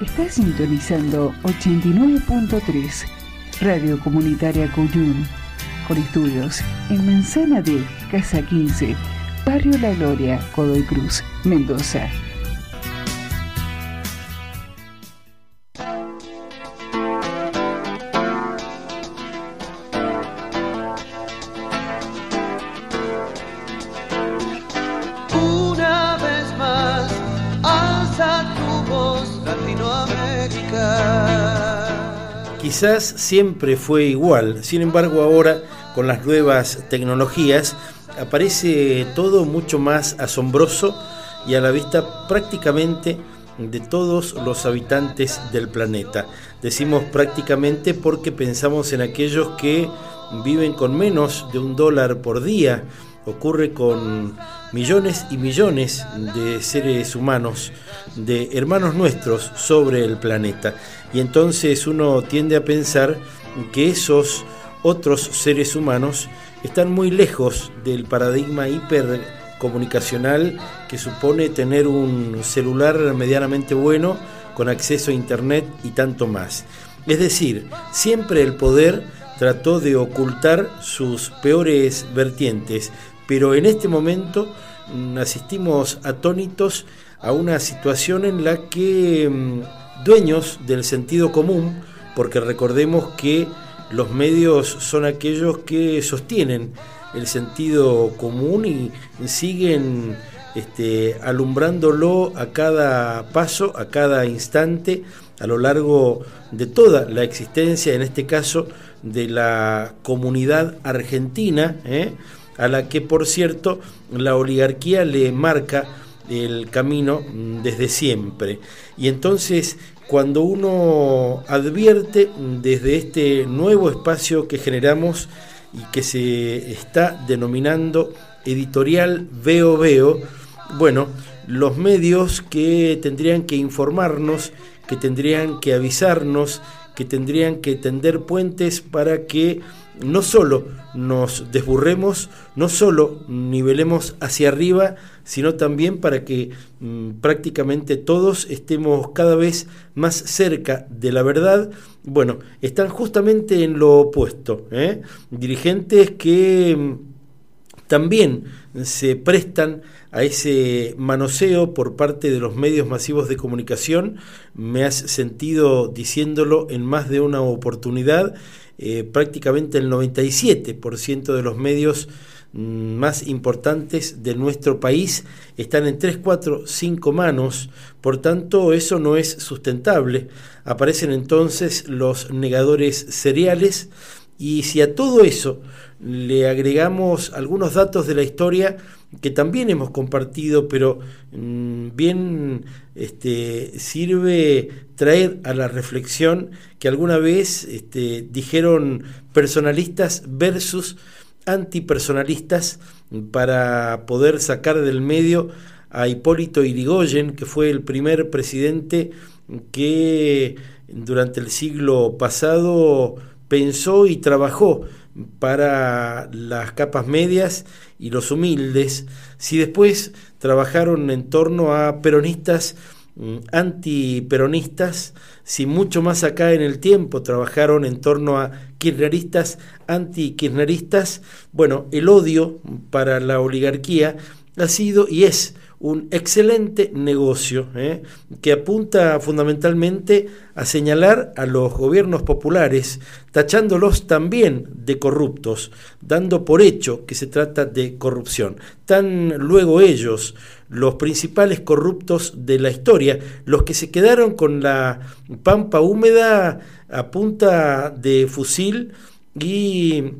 Está sintonizando 89.3 Radio Comunitaria Cuyún, con estudios en Manzana de Casa 15, Barrio La Gloria, Godoy Cruz, Mendoza. Quizás siempre fue igual, sin embargo ahora con las nuevas tecnologías aparece todo mucho más asombroso y a la vista prácticamente de todos los habitantes del planeta. Decimos prácticamente porque pensamos en aquellos que viven con menos de un dólar por día. Ocurre con millones y millones de seres humanos, de hermanos nuestros sobre el planeta. Y entonces uno tiende a pensar que esos otros seres humanos están muy lejos del paradigma hipercomunicacional que supone tener un celular medianamente bueno con acceso a internet y tanto más. Es decir, siempre el poder trató de ocultar sus peores vertientes, pero en este momento mm, asistimos atónitos a una situación en la que mm, dueños del sentido común, porque recordemos que los medios son aquellos que sostienen el sentido común y siguen este, alumbrándolo a cada paso, a cada instante, a lo largo de toda la existencia, en este caso, de la comunidad argentina, ¿eh? A la que, por cierto, la oligarquía le marca el camino desde siempre. Y entonces cuando uno advierte desde este nuevo espacio que generamos y que se está denominando editorial Veo Veo, bueno, los medios que tendrían que informarnos, que tendrían que avisarnos, que tendrían que tender puentes para que no solo nos desburremos, no solo nivelemos hacia arriba, sino también para que mm, prácticamente todos estemos cada vez más cerca de la verdad, bueno, están justamente en lo opuesto. ¿eh? Dirigentes que mm, también se prestan a ese manoseo por parte de los medios masivos de comunicación. Me has sentido diciéndolo en más de una oportunidad eh, prácticamente el 97% de los medios mm, más importantes de nuestro país están en 3, 4, 5 manos, por tanto eso no es sustentable. Aparecen entonces los negadores seriales y si a todo eso le agregamos algunos datos de la historia, que también hemos compartido, pero mm, bien este, sirve traer a la reflexión que alguna vez este, dijeron personalistas versus antipersonalistas para poder sacar del medio a Hipólito Irigoyen, que fue el primer presidente que durante el siglo pasado pensó y trabajó para las capas medias y los humildes, si después trabajaron en torno a peronistas mm, antiperonistas, si mucho más acá en el tiempo trabajaron en torno a kirchneristas anti-kirchneristas, bueno, el odio para la oligarquía ha sido y es un excelente negocio ¿eh? que apunta fundamentalmente a señalar a los gobiernos populares, tachándolos también de corruptos, dando por hecho que se trata de corrupción. Tan luego ellos, los principales corruptos de la historia, los que se quedaron con la pampa húmeda a punta de fusil y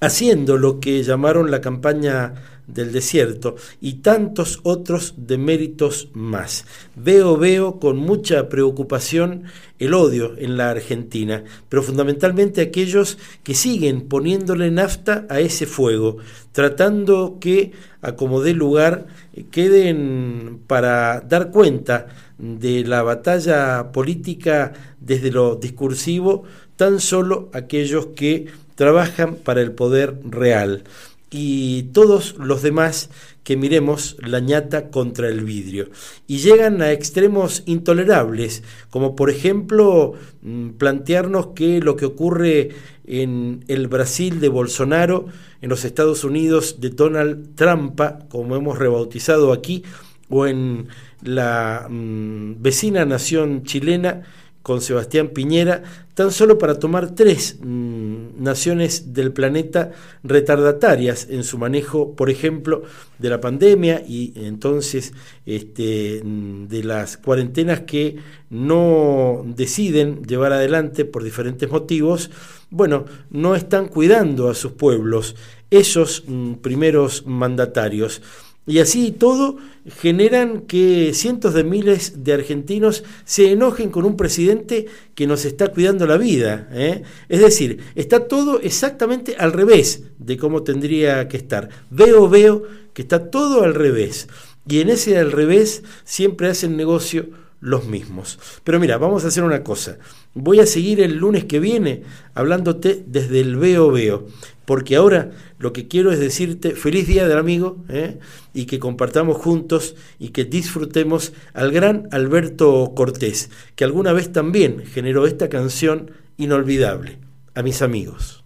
haciendo lo que llamaron la campaña del desierto y tantos otros deméritos más. Veo, veo con mucha preocupación el odio en la Argentina, pero fundamentalmente aquellos que siguen poniéndole nafta a ese fuego, tratando que, a como dé lugar, queden para dar cuenta de la batalla política desde lo discursivo tan solo aquellos que trabajan para el poder real y todos los demás que miremos la ñata contra el vidrio. Y llegan a extremos intolerables, como por ejemplo mm, plantearnos que lo que ocurre en el Brasil de Bolsonaro, en los Estados Unidos de Donald Trump, como hemos rebautizado aquí, o en la mm, vecina nación chilena con Sebastián Piñera, tan solo para tomar tres mm, naciones del planeta retardatarias en su manejo, por ejemplo, de la pandemia y entonces este, mm, de las cuarentenas que no deciden llevar adelante por diferentes motivos, bueno, no están cuidando a sus pueblos, esos mm, primeros mandatarios. Y así todo generan que cientos de miles de argentinos se enojen con un presidente que nos está cuidando la vida. ¿eh? Es decir, está todo exactamente al revés de cómo tendría que estar. Veo, veo que está todo al revés. Y en ese al revés siempre hacen negocio los mismos. Pero mira, vamos a hacer una cosa. Voy a seguir el lunes que viene hablándote desde el veo veo, porque ahora lo que quiero es decirte feliz día del amigo ¿eh? y que compartamos juntos y que disfrutemos al gran Alberto Cortés, que alguna vez también generó esta canción inolvidable, a mis amigos.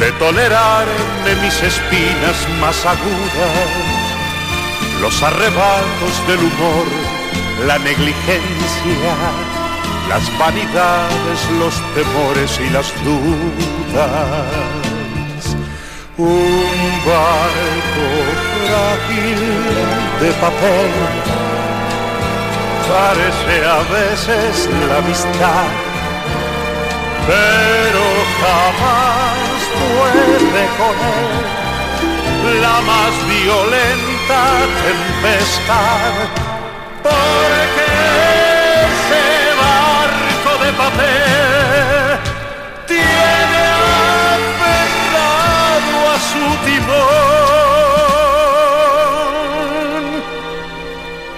de tolerar de mis espinas más agudas los arrebatos del humor, la negligencia, las vanidades, los temores y las dudas. Un barco frágil de papel parece a veces la amistad, pero jamás puede con él la más violenta tempestad, porque ese barco de papel tiene aferrado a su timón.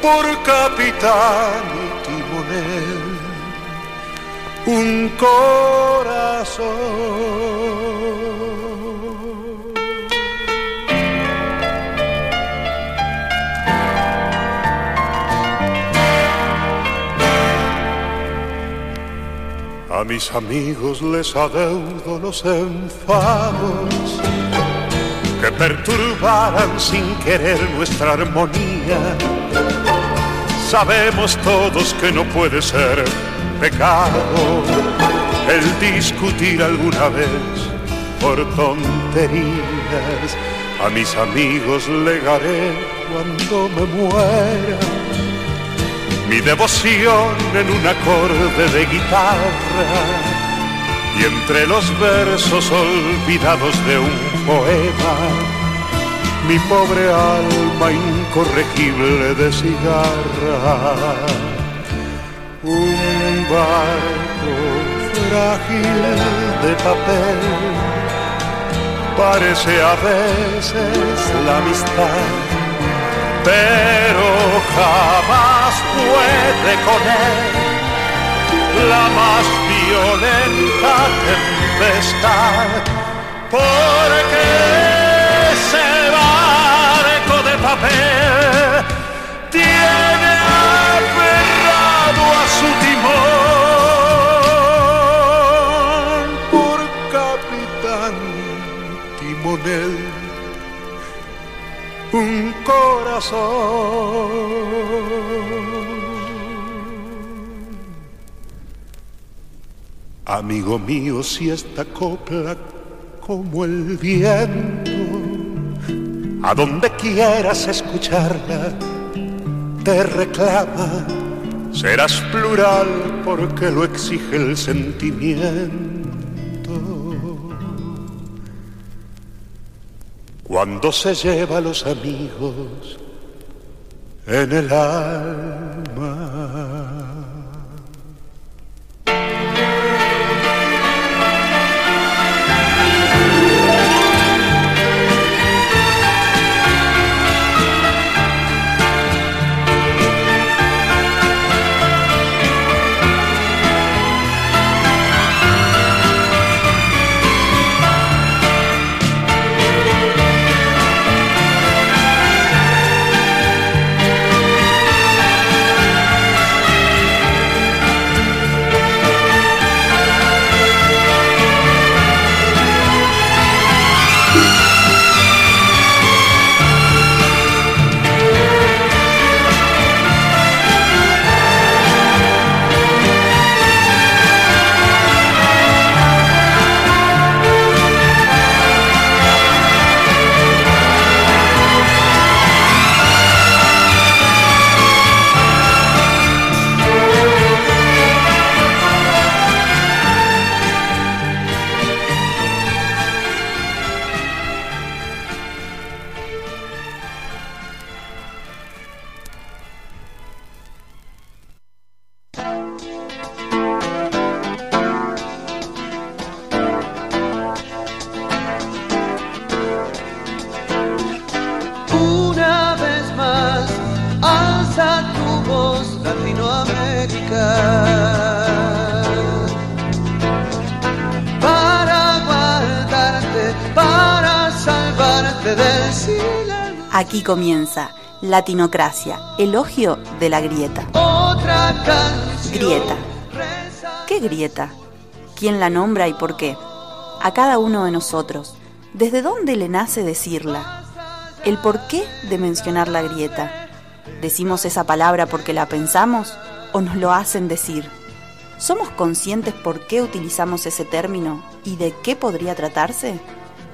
Por capitán un corazón. A mis amigos les adeudo los enfados que perturbaran sin querer nuestra armonía. Sabemos todos que no puede ser pecado el discutir alguna vez por tonterías. A mis amigos legaré cuando me muera mi devoción en un acorde de guitarra y entre los versos olvidados de un poema, mi pobre alma incorregible de cigarra. Un barco frágil de papel. Parece a veces la amistad pero jamás puede con él. La más violenta tempestad, porque ese barco de papel tiene a su timón por capitán timonel. Un corazón. Amigo mío, si esta copla como el viento, a donde quieras escucharla, te reclama, serás plural porque lo exige el sentimiento. Cuando se lleva a los amigos en el alma. Comienza Latinocracia, elogio de la grieta. Otra grieta. ¿Qué grieta? ¿Quién la nombra y por qué? A cada uno de nosotros. ¿Desde dónde le nace decirla? ¿El por qué de mencionar la grieta? ¿Decimos esa palabra porque la pensamos o nos lo hacen decir? ¿Somos conscientes por qué utilizamos ese término y de qué podría tratarse?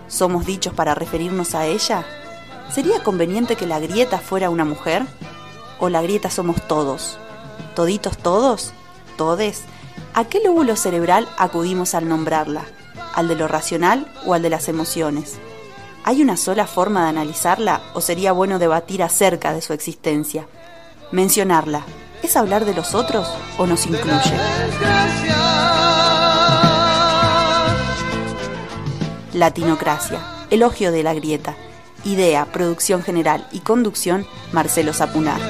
¿Somos dichos para referirnos a ella? ¿Sería conveniente que la grieta fuera una mujer? ¿O la grieta somos todos? ¿Toditos todos? ¿Todes? ¿A qué lóbulo cerebral acudimos al nombrarla? ¿Al de lo racional o al de las emociones? ¿Hay una sola forma de analizarla o sería bueno debatir acerca de su existencia? Mencionarla, ¿es hablar de los otros o nos incluye? Latinocracia, elogio de la grieta Idea, producción general y conducción, Marcelo Zapunar.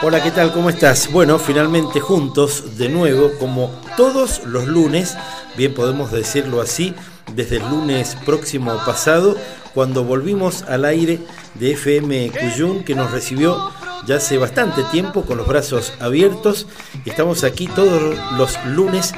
Hola, ¿qué tal? ¿Cómo estás? Bueno, finalmente juntos, de nuevo, como todos los lunes, bien podemos decirlo así, desde el lunes próximo pasado, cuando volvimos al aire de FM Cuyún, que nos recibió ya hace bastante tiempo con los brazos abiertos. Estamos aquí todos los lunes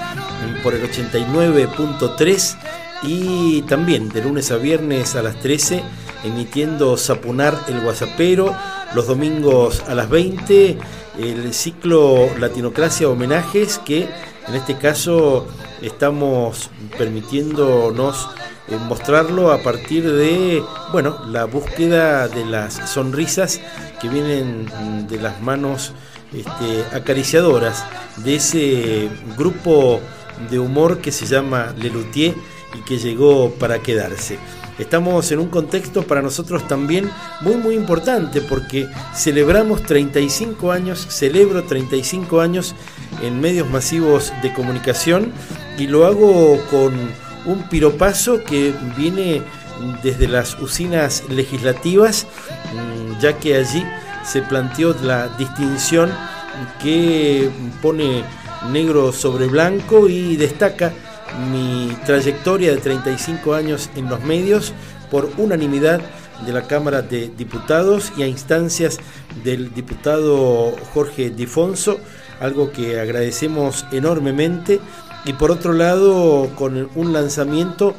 por el 89.3 y también de lunes a viernes a las 13 emitiendo Sapunar el Guasapero, los domingos a las 20 el ciclo Latinocracia Homenajes que en este caso estamos permitiéndonos eh, mostrarlo a partir de bueno la búsqueda de las sonrisas que vienen de las manos este, acariciadoras de ese grupo de humor que se llama Lelutier y que llegó para quedarse. Estamos en un contexto para nosotros también muy muy importante porque celebramos 35 años, celebro 35 años en medios masivos de comunicación y lo hago con un piropazo que viene desde las usinas legislativas, mm, ya que allí se planteó la distinción que pone negro sobre blanco y destaca mi trayectoria de 35 años en los medios por unanimidad de la Cámara de Diputados y a instancias del diputado Jorge Difonso, algo que agradecemos enormemente. Y por otro lado, con un lanzamiento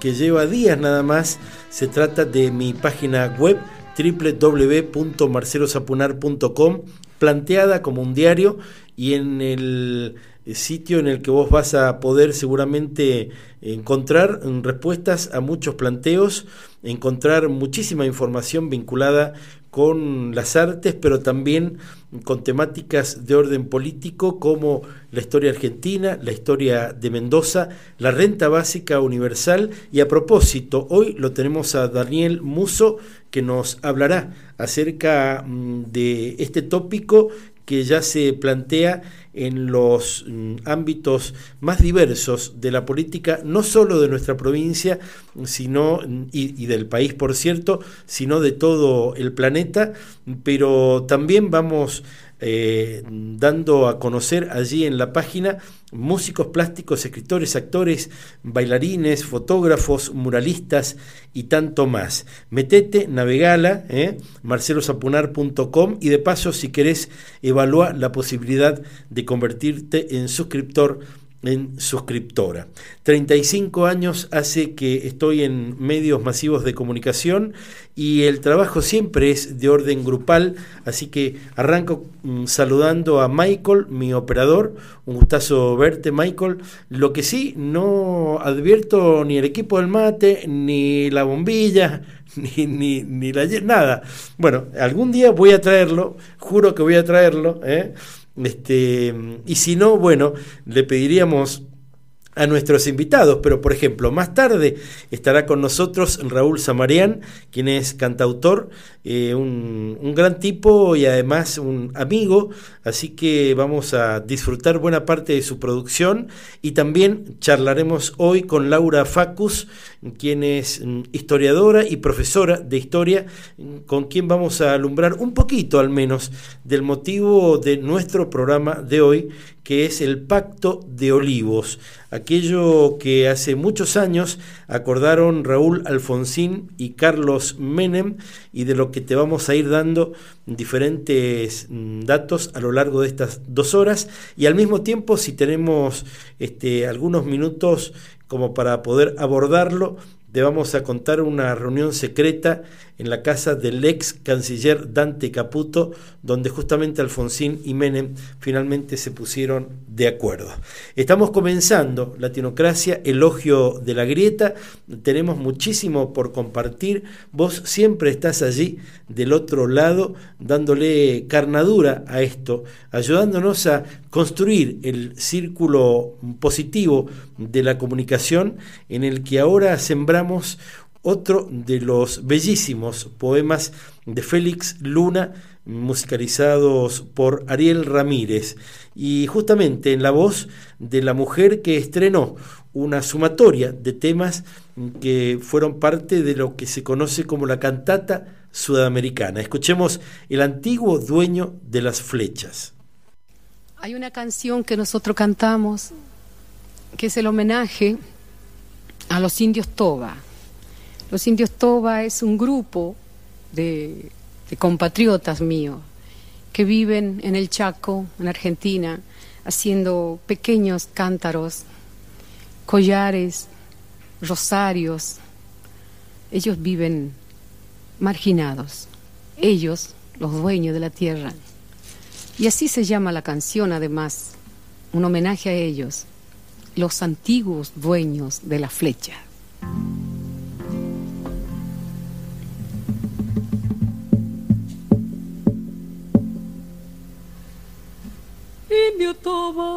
que lleva días nada más, se trata de mi página web www.marcelosapunar.com, planteada como un diario y en el sitio en el que vos vas a poder seguramente encontrar respuestas a muchos planteos, encontrar muchísima información vinculada con las artes, pero también con temáticas de orden político como la historia argentina, la historia de Mendoza, la renta básica universal. Y a propósito, hoy lo tenemos a Daniel Muso que nos hablará acerca mm, de este tópico que ya se plantea en los mm, ámbitos más diversos de la política, no solo de nuestra provincia, sino, y, del país, por cierto, sino de todo el planeta, pero también vamos eh, dando a conocer allí en la página músicos plásticos, escritores, actores, bailarines, fotógrafos, muralistas y tanto más. Metete, navegala, eh, marcelosapunar.com y de paso si querés evaluar la posibilidad de convertirte en suscriptor en suscriptora. 35 años hace que estoy en medios masivos de comunicación y el trabajo siempre es de orden grupal, así que arranco mm, saludando a Michael, mi operador, un gustazo verte Michael, lo que sí no advierto ni el equipo del mate, ni la bombilla, ni, ni, ni la... nada. Bueno, algún día voy a traerlo, juro que voy a traerlo, ¿eh? Este, y si no, bueno, le pediríamos a nuestros invitados, pero por ejemplo, más tarde estará con nosotros Raúl Samarián, quien es cantautor, eh, un, un, gran tipo y además un amigo, así que vamos a disfrutar buena parte de su producción y también charlaremos hoy con Laura Facus, quien es mm, historiadora y profesora de historia, con quien vamos a alumbrar un poquito al menos del motivo de nuestro programa de hoy, que es el Pacto de Olivos, aquello que hace muchos años acordaron Raúl Alfonsín y Carlos Menem y de lo que te vamos a ir dando diferentes mm, datos a lo largo de estas dos horas. Y al mismo tiempo si tenemos este, algunos minutos como para poder abordarlo, te vamos a contar una reunión secreta en la casa del ex canciller Dante Caputo, donde justamente Alfonsín y Menem finalmente se pusieron de acuerdo. Estamos comenzando Latinocracia, elogio de la grieta, tenemos muchísimo por compartir, vos siempre estás allí del otro lado dándole carnadura a esto, ayudándonos a construir el círculo positivo de la comunicación en el que ahora sembramos otro de los bellísimos poemas de Félix Luna, musicalizados por Ariel Ramírez, y justamente en la voz de la mujer que estrenó una sumatoria de temas que fueron parte de lo que se conoce como la cantata sudamericana. Escuchemos El antiguo dueño de las flechas. Hay una canción que nosotros cantamos que es el homenaje a los indios Toba los indios Toba es un grupo de, compatriotas míos que viven en el Chaco, en Argentina, haciendo pequeños cántaros, collares, rosarios. Ellos viven marginados, ellos, los dueños de la tierra. Y así se llama la canción, además, un homenaje a ellos, los antiguos dueños de la flecha. Indio toba,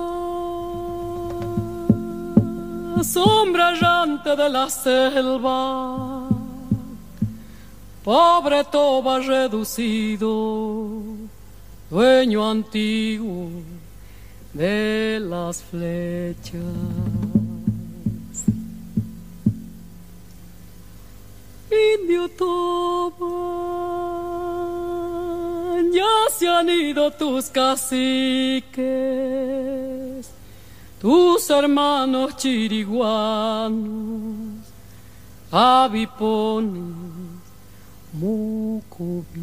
sombra llante de la selva, pobre toba reducido, dueño antiguo de las flechas. Indio Toba, ya se han ido tus caciques, tus hermanos chiriguanos, avipones, mucubis.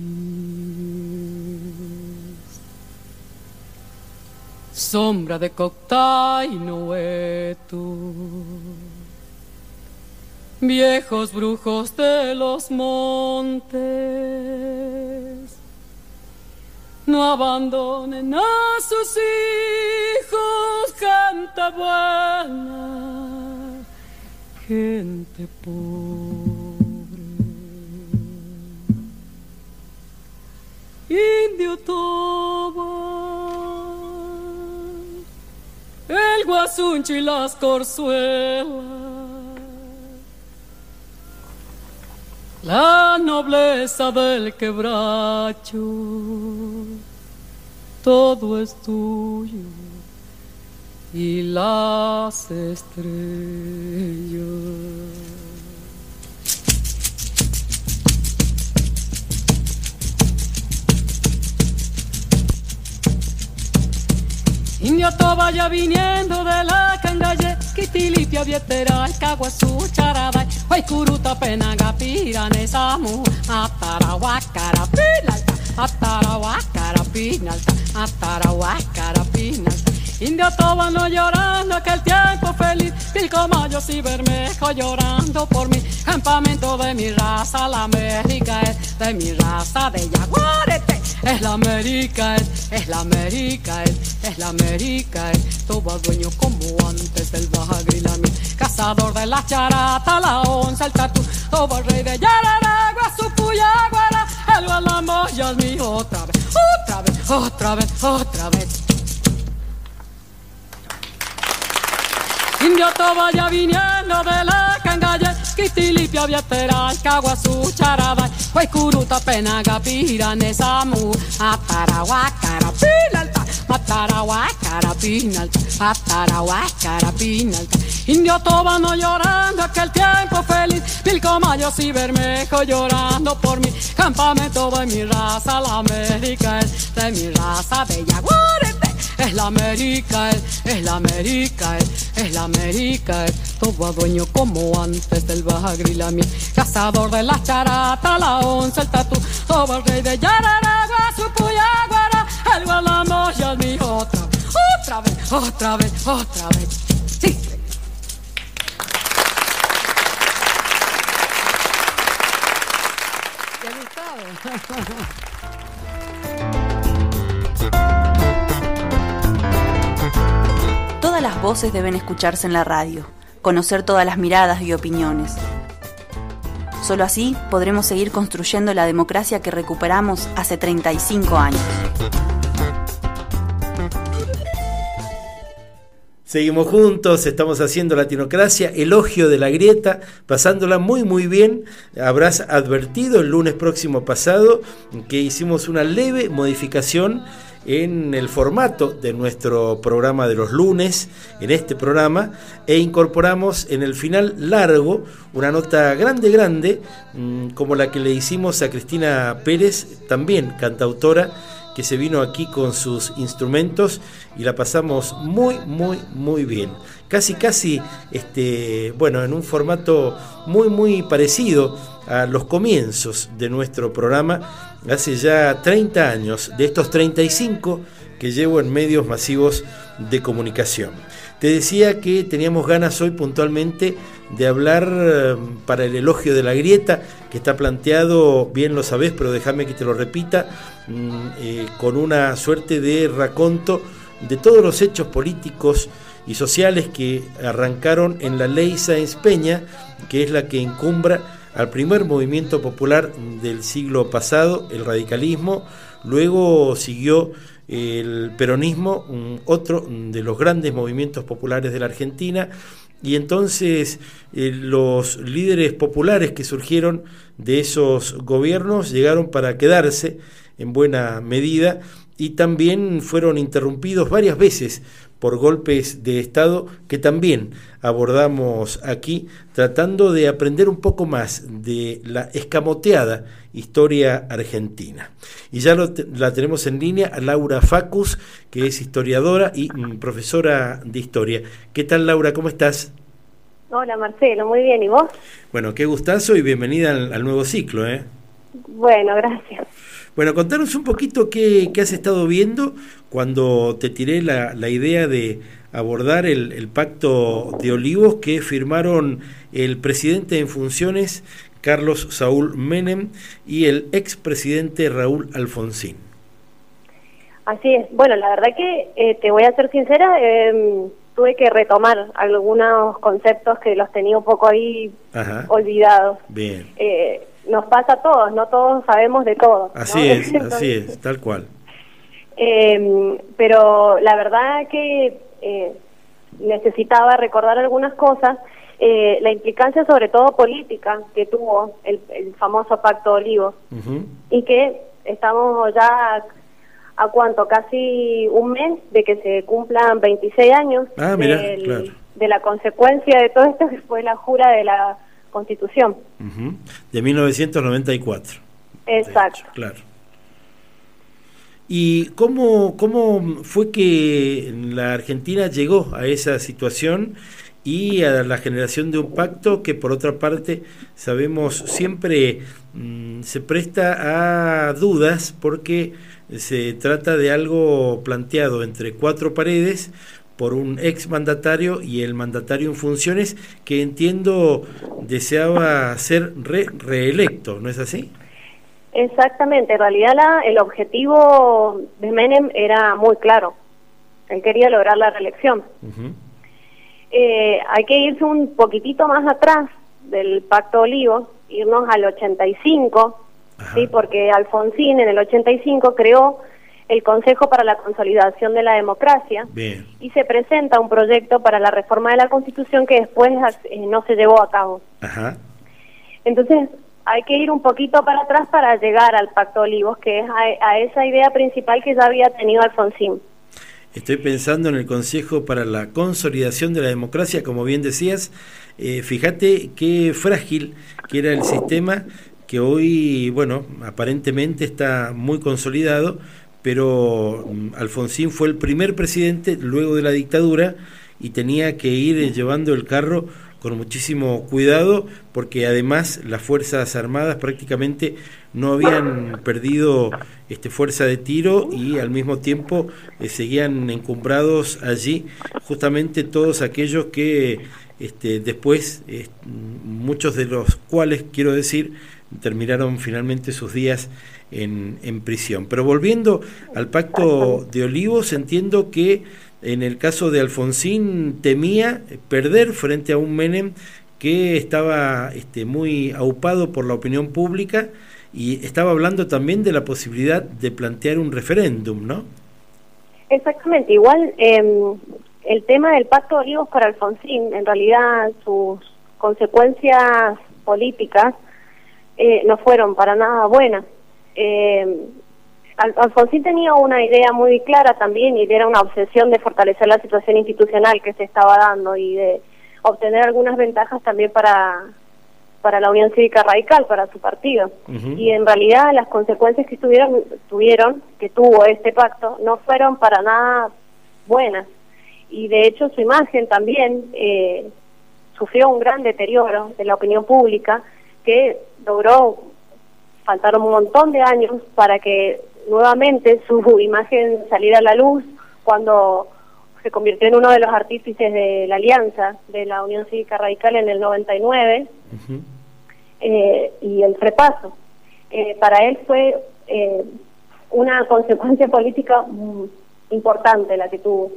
Sombra de Coctay, viejos brujos de los montes, no abandonen a sus hijos, gente buena, gente pobre. Indio Toba, el guasunchi y las corzuelas la nobleza del quebracho, todo es tuyo y las estrellas. Indio vaya viniendo de la cangalle, Quitilipia, Vietera, Caguazú, Charabay, Huaycuruta, Penaga, Pirane, Samu, Atarahuacara, Pinalta, Atarahuacara, Pinalta, Atarahuacara, Pinalta. Indio no llorando aquel tiempo feliz, Pilcomayos y Bermejo llorando por mi campamento de mi raza, la América es de mi raza de Yaguarete. Es la América, es, es la América, es, es la América, es. Todo dueño como antes del Baja Grilami, cazador de la charata, la onza, el tatu, todo el rey de Yararagua, su puyaguara, el gualamo ya es mío otra vez, otra vez, otra vez, otra vez. Indio vaya viniendo de la cangalle, Quitilipia, Vietera, Caguazú, Charabay, Huaycuruta, Penaga, Pirane, Samu, Atarahuacara, Pinalta, Atarahuacara, Pinalta, Atarahuacara, Pinalta. Indio no llorando aquel tiempo feliz, Pilcomayos y Bermejo llorando por mi campamento de mi raza, la América es de mi raza, de Yaguarete es la América, es, la América, es, la América, todo dueño como antes del Baja Grilami, cazador de la charata, la once, el tatu, todo el rey de Yararagua, su puyaguara, el gualamo y el mío otra vez, otra vez, otra vez, otra vez. Sí. ¿Te ha gustado? las voces deben escucharse en la radio, conocer todas las miradas y opiniones. Solo así podremos seguir construyendo la democracia que recuperamos hace 35 años. Seguimos juntos, estamos haciendo Latinocracia, elogio de la grieta, pasándola muy muy bien. Habrás advertido el lunes próximo pasado que hicimos una leve modificación en el formato de nuestro programa de los lunes, en este programa, e incorporamos en el final largo una nota grande, grande, mm, como la que le hicimos a Cristina Pérez, también cantautora, que se vino aquí con sus instrumentos y la pasamos muy, muy, muy bien. Casi, casi, este, bueno, en un formato muy, muy parecido a los comienzos de nuestro programa hace ya 30 años, de estos 35 que llevo en medios masivos de comunicación. Te decía que teníamos ganas hoy puntualmente de hablar eh, para el elogio de la grieta, que está planteado, bien lo sabes, pero déjame que te lo repita, mm, eh, con una suerte de raconto de todos los hechos políticos y sociales que arrancaron en la ley Sáenz Peña, que es la que encumbra al primer movimiento popular del siglo pasado, el radicalismo, luego siguió el peronismo, otro de los grandes movimientos populares de la Argentina, y entonces eh, los líderes populares que surgieron de esos gobiernos llegaron para quedarse en buena medida y también fueron interrumpidos varias veces por golpes de Estado que también abordamos aquí, tratando de aprender un poco más de la escamoteada historia argentina. Y ya la tenemos en línea a Laura Facus, que es historiadora y mm, profesora de historia. ¿Qué tal Laura? ¿Cómo estás? Hola Marcelo, muy bien, ¿y vos? Bueno, qué gustazo y bienvenida al, nuevo ciclo, ¿eh? Bueno, gracias. Bueno, contanos un poquito qué, has estado viendo cuando te tiré la, la idea de abordar el, el, pacto de olivos que firmaron el presidente en funciones Carlos Saúl Menem y el expresidente Raúl Alfonsín. Así es. Bueno, la verdad que eh, te voy a ser sincera, eh, tuve que retomar algunos conceptos que los tenía un poco ahí olvidados. Bien. Eh, nos pasa a todos, no todos sabemos de todo. Así es, así es, tal cual. Eh, pero la verdad que eh, necesitaba recordar algunas cosas, eh, la implicancia sobre todo política que tuvo el, famoso Pacto Olivo y que estamos ya a cuánto, casi un mes de que se cumplan 26 años ah, de la consecuencia de todo esto que fue la jura de la Constitución. De 1994. Exacto. claro. ¿Y cómo, cómo fue que la Argentina llegó a esa situación y a la generación de un pacto que por otra parte sabemos siempre mm, se presta a dudas porque se trata de algo planteado entre cuatro paredes por un ex mandatario y el mandatario en funciones que entiendo deseaba ser reelecto, ¿no es así? Exactamente, en realidad la, el objetivo de Menem era muy claro, él quería lograr la reelección. Eh, hay que irse un poquitito más atrás del Pacto Olivo, irnos al 85, ¿sí? porque Alfonsín en el 85 creó el Consejo para la Consolidación de la Democracia y se presenta un proyecto para la reforma de la Constitución que después eh, no se llevó a cabo. Entonces hay que ir un poquito para atrás para llegar al Pacto Olivos, que es a, esa idea principal que ya había tenido Alfonsín. Estoy pensando en el Consejo para la Consolidación de la Democracia, como bien decías. Eh, fíjate qué frágil que era el sistema que hoy, bueno, aparentemente está muy consolidado, pero mm, Alfonsín fue el primer presidente luego de la dictadura y tenía que ir llevando el carro con muchísimo cuidado porque además las Fuerzas Armadas prácticamente no habían perdido este, fuerza de tiro y al mismo tiempo eh, seguían encumbrados allí justamente todos aquellos que este, después, muchos de los cuales, quiero decir, terminaron finalmente sus días en, prisión. Pero volviendo al pacto de Olivos, entiendo que en el caso de Alfonsín temía perder frente a un Menem que estaba este, muy aupado por la opinión pública y estaba hablando también de la posibilidad de plantear un referéndum, ¿no? Exactamente, igual eh, el tema del pacto de Olivos para Alfonsín, en realidad sus consecuencias políticas eh, no fueron para nada buenas. Eh, Alfonsín tenía una idea muy clara también y era una obsesión de fortalecer la situación institucional que se estaba dando y de obtener algunas ventajas también para para la Unión Cívica Radical, para su partido. Y en realidad las consecuencias que tuvieron, tuvieron, que tuvo este pacto, no fueron para nada buenas y de hecho su imagen también eh, sufrió un gran deterioro de la opinión pública que logró, faltaron un montón de años para que nuevamente su imagen saliera a la luz cuando se convirtió en uno de los artífices de la alianza de la Unión Cívica Radical en el 99 eh, y el repaso. Eh, para él fue una consecuencia política importante la que tuvo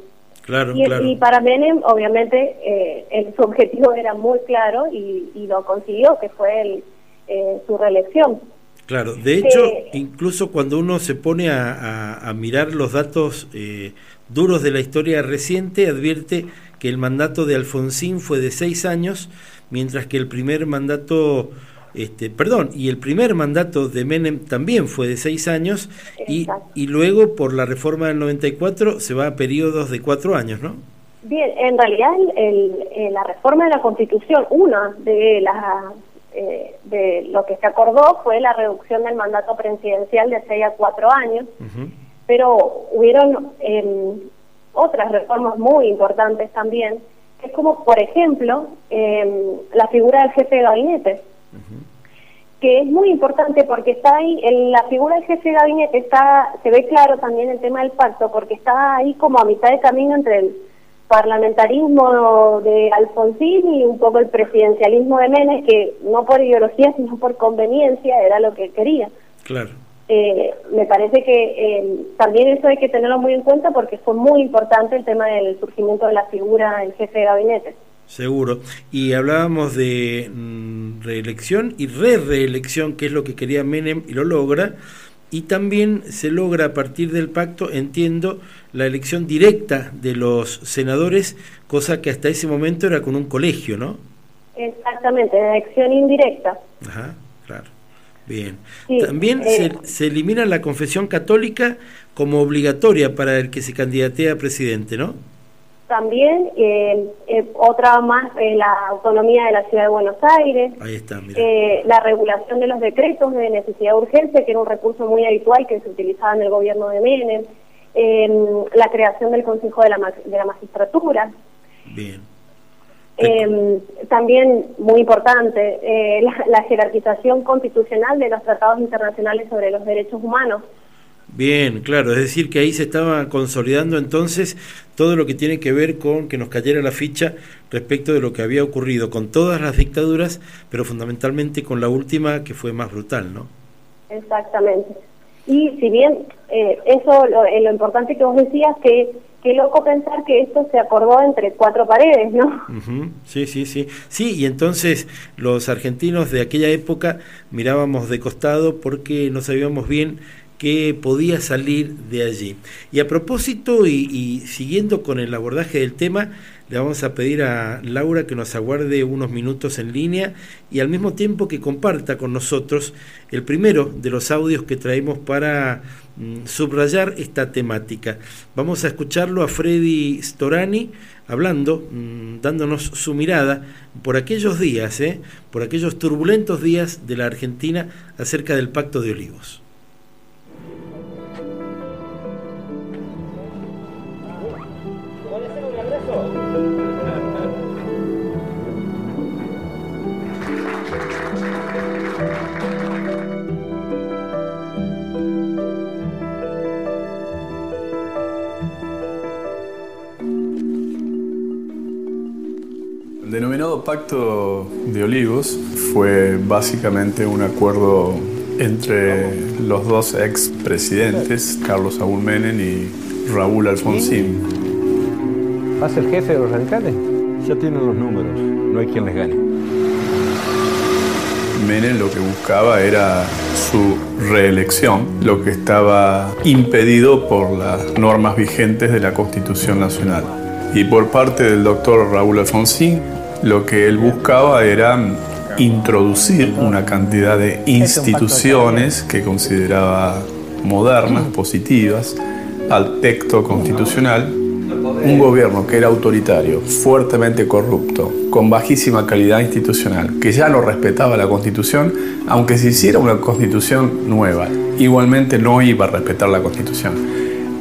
y, para Menem, obviamente, eh, su objetivo era muy claro y, lo consiguió, que fue eh, su reelección. Claro, de hecho, incluso cuando uno se pone a, mirar los datos eh, duros de la historia reciente, advierte que el mandato de Alfonsín fue de seis años, mientras que el primer mandato Este, perdón, y el primer mandato de Menem también fue de seis años y, y, luego por la reforma del 94 se va a periodos de cuatro años, ¿no? Bien, en realidad el, la reforma de la Constitución, una de las eh, de lo que se acordó fue la reducción del mandato presidencial de seis a cuatro años, pero hubieron em, otras reformas muy importantes también, que es como, por ejemplo, em, la figura del jefe de gabinete, que es muy importante porque está ahí, en la figura del jefe de gabinete está, se ve claro también el tema del pacto, porque está ahí como a mitad de camino entre el parlamentarismo de Alfonsín y un poco el presidencialismo de Menes, que no por ideología, sino por conveniencia era lo que quería. Claro. Eh, me parece que eh, también eso hay que tenerlo muy en cuenta porque fue muy importante el tema del surgimiento de la figura del jefe de gabinete. Seguro. Y hablábamos de mm, reelección y re-reelección, que es lo que quería Menem y lo logra. Y también se logra a partir del pacto, entiendo, la elección directa de los senadores, cosa que hasta ese momento era con un colegio, ¿no? Exactamente, elección indirecta. Ajá, claro. Bien. También se, eh, se, elimina la confesión católica como obligatoria para el que se candidatea a presidente, ¿no? También eh, eh, otra más, la autonomía de la ciudad de Buenos Aires. Ahí está, la regulación de los decretos de necesidad de urgencia, que era un recurso muy habitual que se utilizaba en el gobierno de Menem. la creación del Consejo de la, de la Magistratura. Bien. Eh, también muy importante, eh, la, jerarquización constitucional de los tratados internacionales sobre los derechos humanos. Bien, claro, es decir que ahí se estaba consolidando entonces todo lo que tiene que ver con que nos cayera la ficha respecto de lo que había ocurrido con todas las dictaduras, pero fundamentalmente con la última que fue más brutal, ¿no? Exactamente. Y si bien eh, eso, lo, eh, lo importante que vos decías, que qué loco pensar que esto se acordó entre cuatro paredes, ¿no? Sí, sí, sí. Sí, y entonces los argentinos de aquella época mirábamos de costado porque no sabíamos bien qué podía salir de allí. Y a propósito, y, y siguiendo con el abordaje del tema, le vamos a pedir a Laura que nos aguarde unos minutos en línea y al mismo tiempo que comparta con nosotros el primero de los audios que traemos para mm, subrayar esta temática. Vamos a escucharlo a Freddy Storani hablando, mm, dándonos su mirada por aquellos días, ¿eh? por aquellos turbulentos días de la Argentina acerca del Pacto de Olivos. Denominado Pacto de Olivos fue básicamente un acuerdo entre los dos ex presidentes, Carlos Saúl Menem y Raúl Alfonsín. ¿Va a ser jefe de los radicales? Ya tienen los números, no hay quien les gane. Menem lo que buscaba era su reelección, lo que estaba impedido por las normas vigentes de la Constitución Nacional. Y por parte del doctor Raúl Alfonsín, lo que él buscaba era introducir una cantidad de instituciones que consideraba modernas, positivas, al texto constitucional, un gobierno que era autoritario, fuertemente corrupto, con bajísima calidad institucional, que ya no respetaba la constitución, aunque se hiciera una constitución nueva, igualmente no iba a respetar la constitución.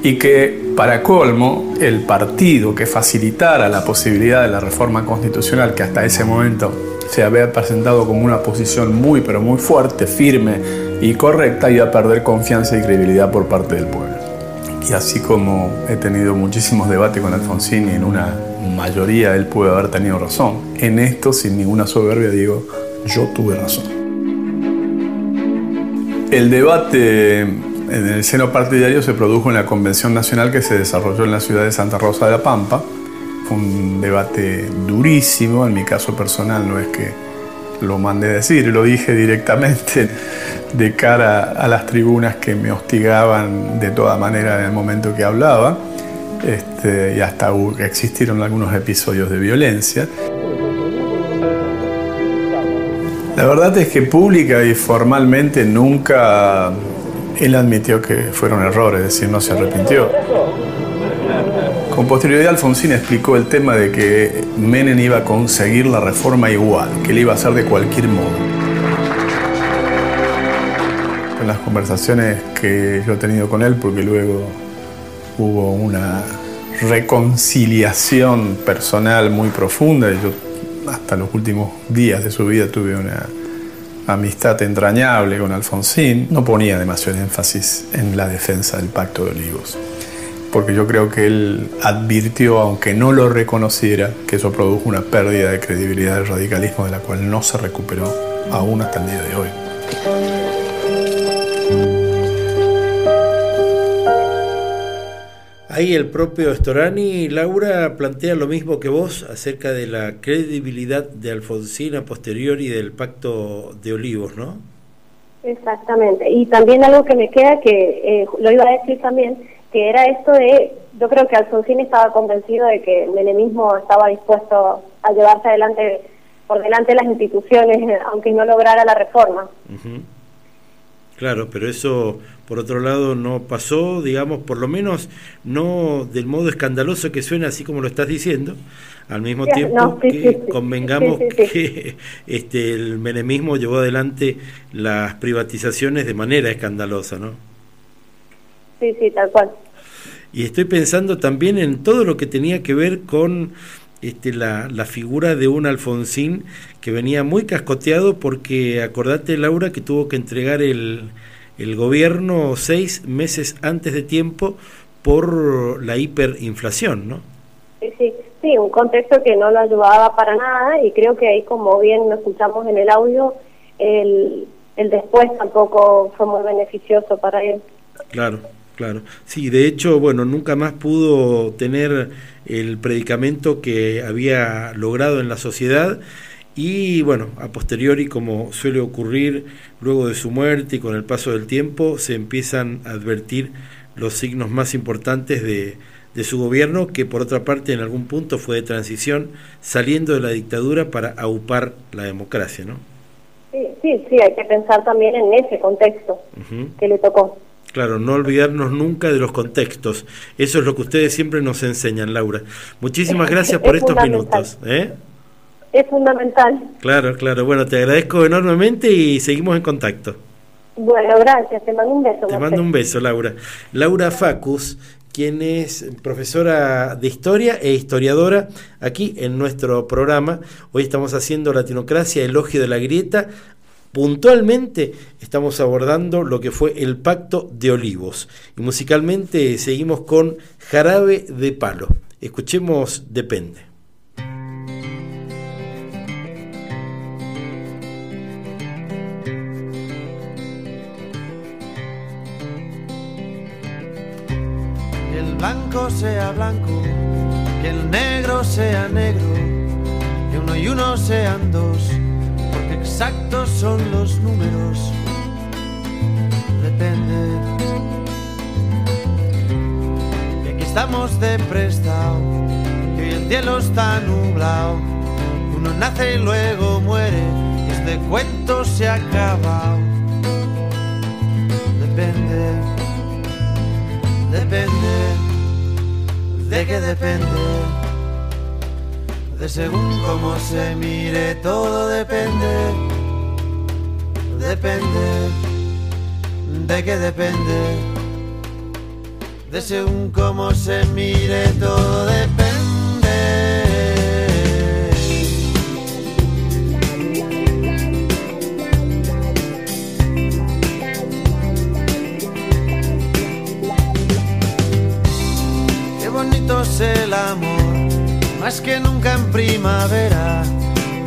Y que para colmo, el partido que facilitara la posibilidad de la reforma constitucional, que hasta ese momento se había presentado como una posición muy, pero muy fuerte, firme y correcta, iba a perder confianza y credibilidad por parte del pueblo. Y así como he tenido muchísimos debates con Alfonsín y en una mayoría él puede haber tenido razón, en esto, sin ninguna soberbia, digo, yo tuve razón. El debate en el seno partidario se produjo en la Convención Nacional que se desarrolló en la ciudad de Santa Rosa de la Pampa. Fue un debate durísimo, en mi caso personal no es que lo mandé decir, lo dije directamente de cara a las tribunas que me hostigaban de toda manera en el momento que hablaba, este, y hasta existieron algunos episodios de violencia. La verdad es que pública y formalmente nunca él admitió que fueron errores, es decir, no se arrepintió. Con posterioridad Alfonsín explicó el tema de que Menem iba a conseguir la reforma igual, que él iba a hacer de cualquier modo. En las conversaciones que yo he tenido con él, porque luego hubo una reconciliación personal muy profunda, yo hasta los últimos días de su vida tuve una amistad entrañable con Alfonsín, no ponía demasiado énfasis en la defensa del Pacto de Olivos, porque yo creo que él advirtió, aunque no lo reconociera, que eso produjo una pérdida de credibilidad del radicalismo de la cual no se recuperó aún hasta el día de hoy. Ahí el propio Storani, Laura, plantea lo mismo que vos acerca de la credibilidad de Alfonsín a posteriori del pacto de Olivos, ¿no? Exactamente. Y también algo que me queda, que eh, lo iba a decir también, que era esto de, yo creo que Alfonsín estaba convencido de que el menemismo estaba dispuesto a llevarse adelante por delante de las instituciones, aunque no lograra la reforma. Claro, pero eso por otro lado no pasó, digamos, por lo menos no del modo escandaloso que suena así como lo estás diciendo, al mismo tiempo que convengamos que este el menemismo llevó adelante las privatizaciones de manera escandalosa, ¿no? Sí, sí, tal cual. Y estoy pensando también en todo lo que tenía que ver con este, la, la, figura de un Alfonsín que venía muy cascoteado porque acordate Laura que tuvo que entregar el, el gobierno seis meses antes de tiempo por la hiperinflación, ¿no? Sí, sí, sí, un contexto que no lo ayudaba para nada y creo que ahí como bien lo escuchamos en el audio, el, el después tampoco fue muy beneficioso para él. Claro, claro. Sí, de hecho, bueno, nunca más pudo tener el predicamento que había logrado en la sociedad y bueno, a posteriori, como suele ocurrir luego de su muerte y con el paso del tiempo, se empiezan a advertir los signos más importantes de, de su gobierno, que por otra parte en algún punto fue de transición, saliendo de la dictadura para aupar la democracia, ¿no? Sí, sí, sí, hay que pensar también en ese contexto que le tocó. Claro, no olvidarnos nunca de los contextos. Eso es lo que ustedes siempre nos enseñan, Laura. Muchísimas gracias por estos minutos. ¿eh? Es fundamental. Claro, claro. Bueno, te agradezco enormemente y seguimos en contacto. Bueno, gracias. Te mando un beso. Te mando un beso, Laura. Laura Facus, quien es profesora de historia e historiadora aquí en nuestro programa. Hoy estamos haciendo Latinocracia, elogio de la grieta, Puntualmente estamos abordando lo que fue el Pacto de Olivos y musicalmente seguimos con Jarabe de Palo. Escuchemos Depende. Que el blanco sea blanco, que el negro sea negro, que uno y uno sean dos exactos son los números. Depende. Que aquí estamos de prestado, que el cielo está nublado. Uno nace y luego muere, este cuento se acaba. Depende, depende, de qué depende de según cómo se mire, todo depende, depende, de qué depende, de según cómo se mire, todo depende. El amor más que nunca en primavera,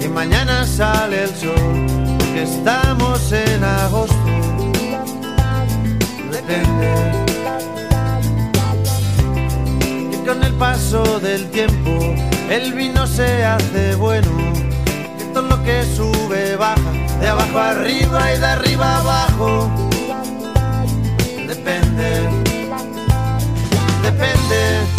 y mañana sale el sol, porque estamos en agosto. Depende. Y con el paso del tiempo, el vino se hace bueno, que todo lo que sube baja, de abajo arriba y de arriba abajo. Depende. Depende.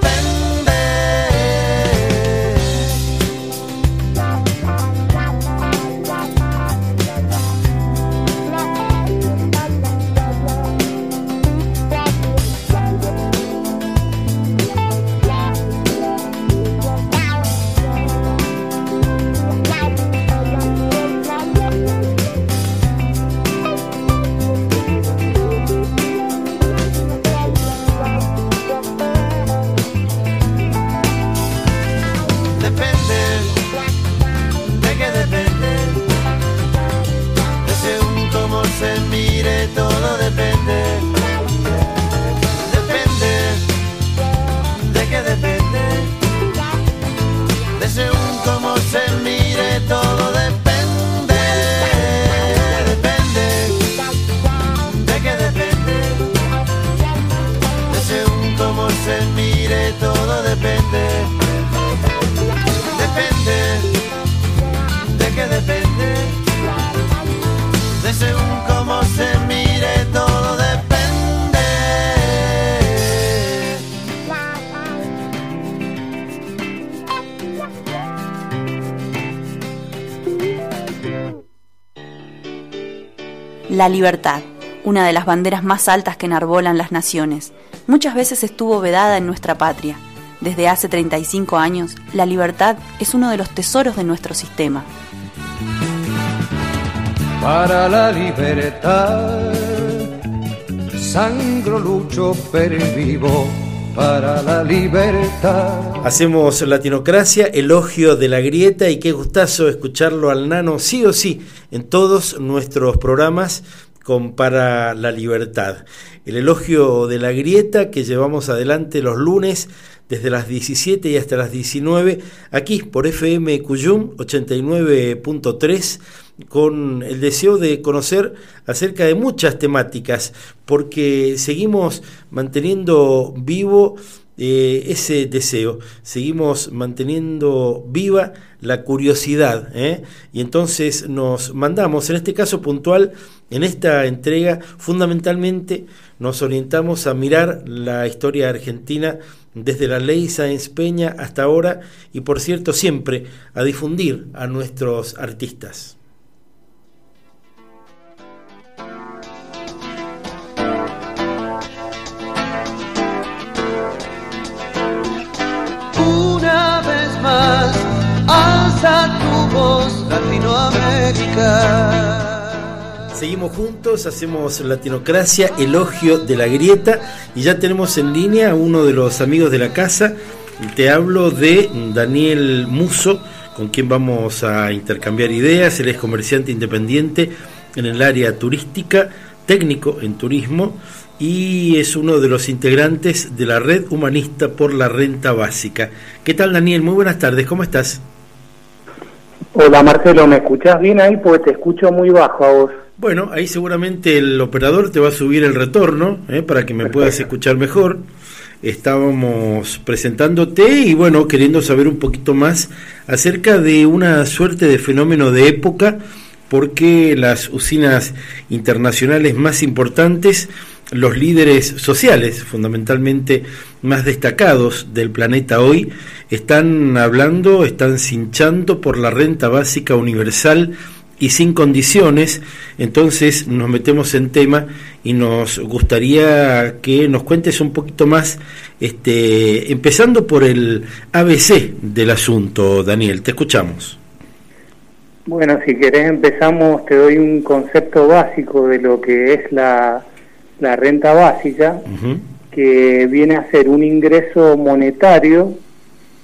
todo depende. Depende, ¿de qué depende? De según cómo se mire, todo depende. La libertad, una de las banderas más altas que enarbolan las naciones, muchas veces estuvo vedada en nuestra patria. Desde hace 35 años, la libertad es uno de los tesoros de nuestro sistema. Para la libertad, sangro lucho per vivo. Para la libertad. Hacemos Latinocracia, elogio de la grieta y qué gustazo escucharlo al nano sí o sí en todos nuestros programas con Para la Libertad. El elogio de la grieta que llevamos adelante los lunes desde las 17 y hasta las 19 aquí por FM Cuyum 89.3 con el deseo de conocer acerca de muchas temáticas porque seguimos manteniendo vivo eh, ese deseo, seguimos manteniendo viva la curiosidad ¿eh? y entonces nos mandamos, en este caso puntual, en esta entrega fundamentalmente nos orientamos a mirar la historia argentina desde la ley Sáenz Peña hasta ahora y por cierto siempre a difundir a nuestros artistas. Una vez más, alza tu voz, Latinoamérica. Seguimos juntos, hacemos Latinocracia, elogio de la grieta y ya tenemos en línea a uno de los amigos de la casa. Te hablo de Daniel Muso, con quien vamos a intercambiar ideas. Él es comerciante independiente en el área turística, técnico en turismo y es uno de los integrantes de la Red Humanista por la Renta Básica. ¿Qué tal Daniel? Muy buenas tardes, ¿cómo estás? Hola Marcelo, ¿me escuchás bien ahí? Porque te escucho muy bajo a vos. Bueno, ahí seguramente el operador te va a subir el retorno ¿eh? para que me puedas escuchar mejor. Estábamos presentándote y bueno, queriendo saber un poquito más acerca de una suerte de fenómeno de época, porque las usinas internacionales más importantes los líderes sociales, fundamentalmente más destacados del planeta hoy, están hablando, están cinchando por la renta básica universal y sin condiciones, entonces nos metemos en tema y nos gustaría que nos cuentes un poquito más, este, empezando por el ABC del asunto, Daniel, te escuchamos. Bueno, si querés empezamos, te doy un concepto básico de lo que es la, la renta básica, que viene a ser un ingreso monetario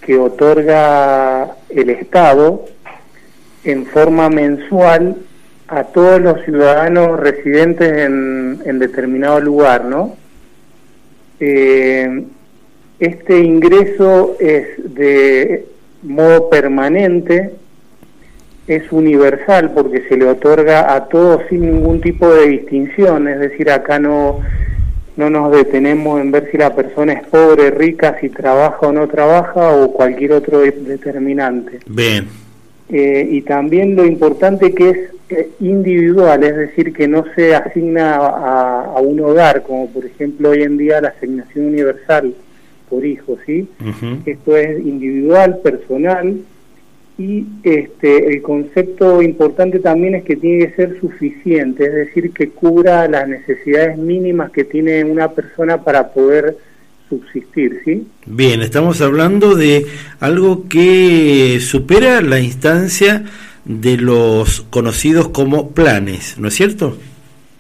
que otorga el Estado en forma mensual a todos los ciudadanos residentes en, en determinado lugar, ¿no? Eh, este ingreso es de modo permanente, es universal porque se le otorga a todos sin ningún tipo de distinción, es decir, acá no, no nos detenemos en ver si la persona es pobre, rica, si trabaja o no trabaja o cualquier otro determinante. Bien. Eh, y también lo importante que es eh, individual, es decir, que no se asigna a, un hogar, como por ejemplo hoy en día la asignación universal por hijo, ¿sí? Esto es individual, personal, y este, el concepto importante también es que tiene que ser suficiente, es decir, que cubra las necesidades mínimas que tiene una persona para poder subsistir, ¿sí? Bien, estamos hablando de algo que supera la instancia de los conocidos como planes, ¿no es cierto?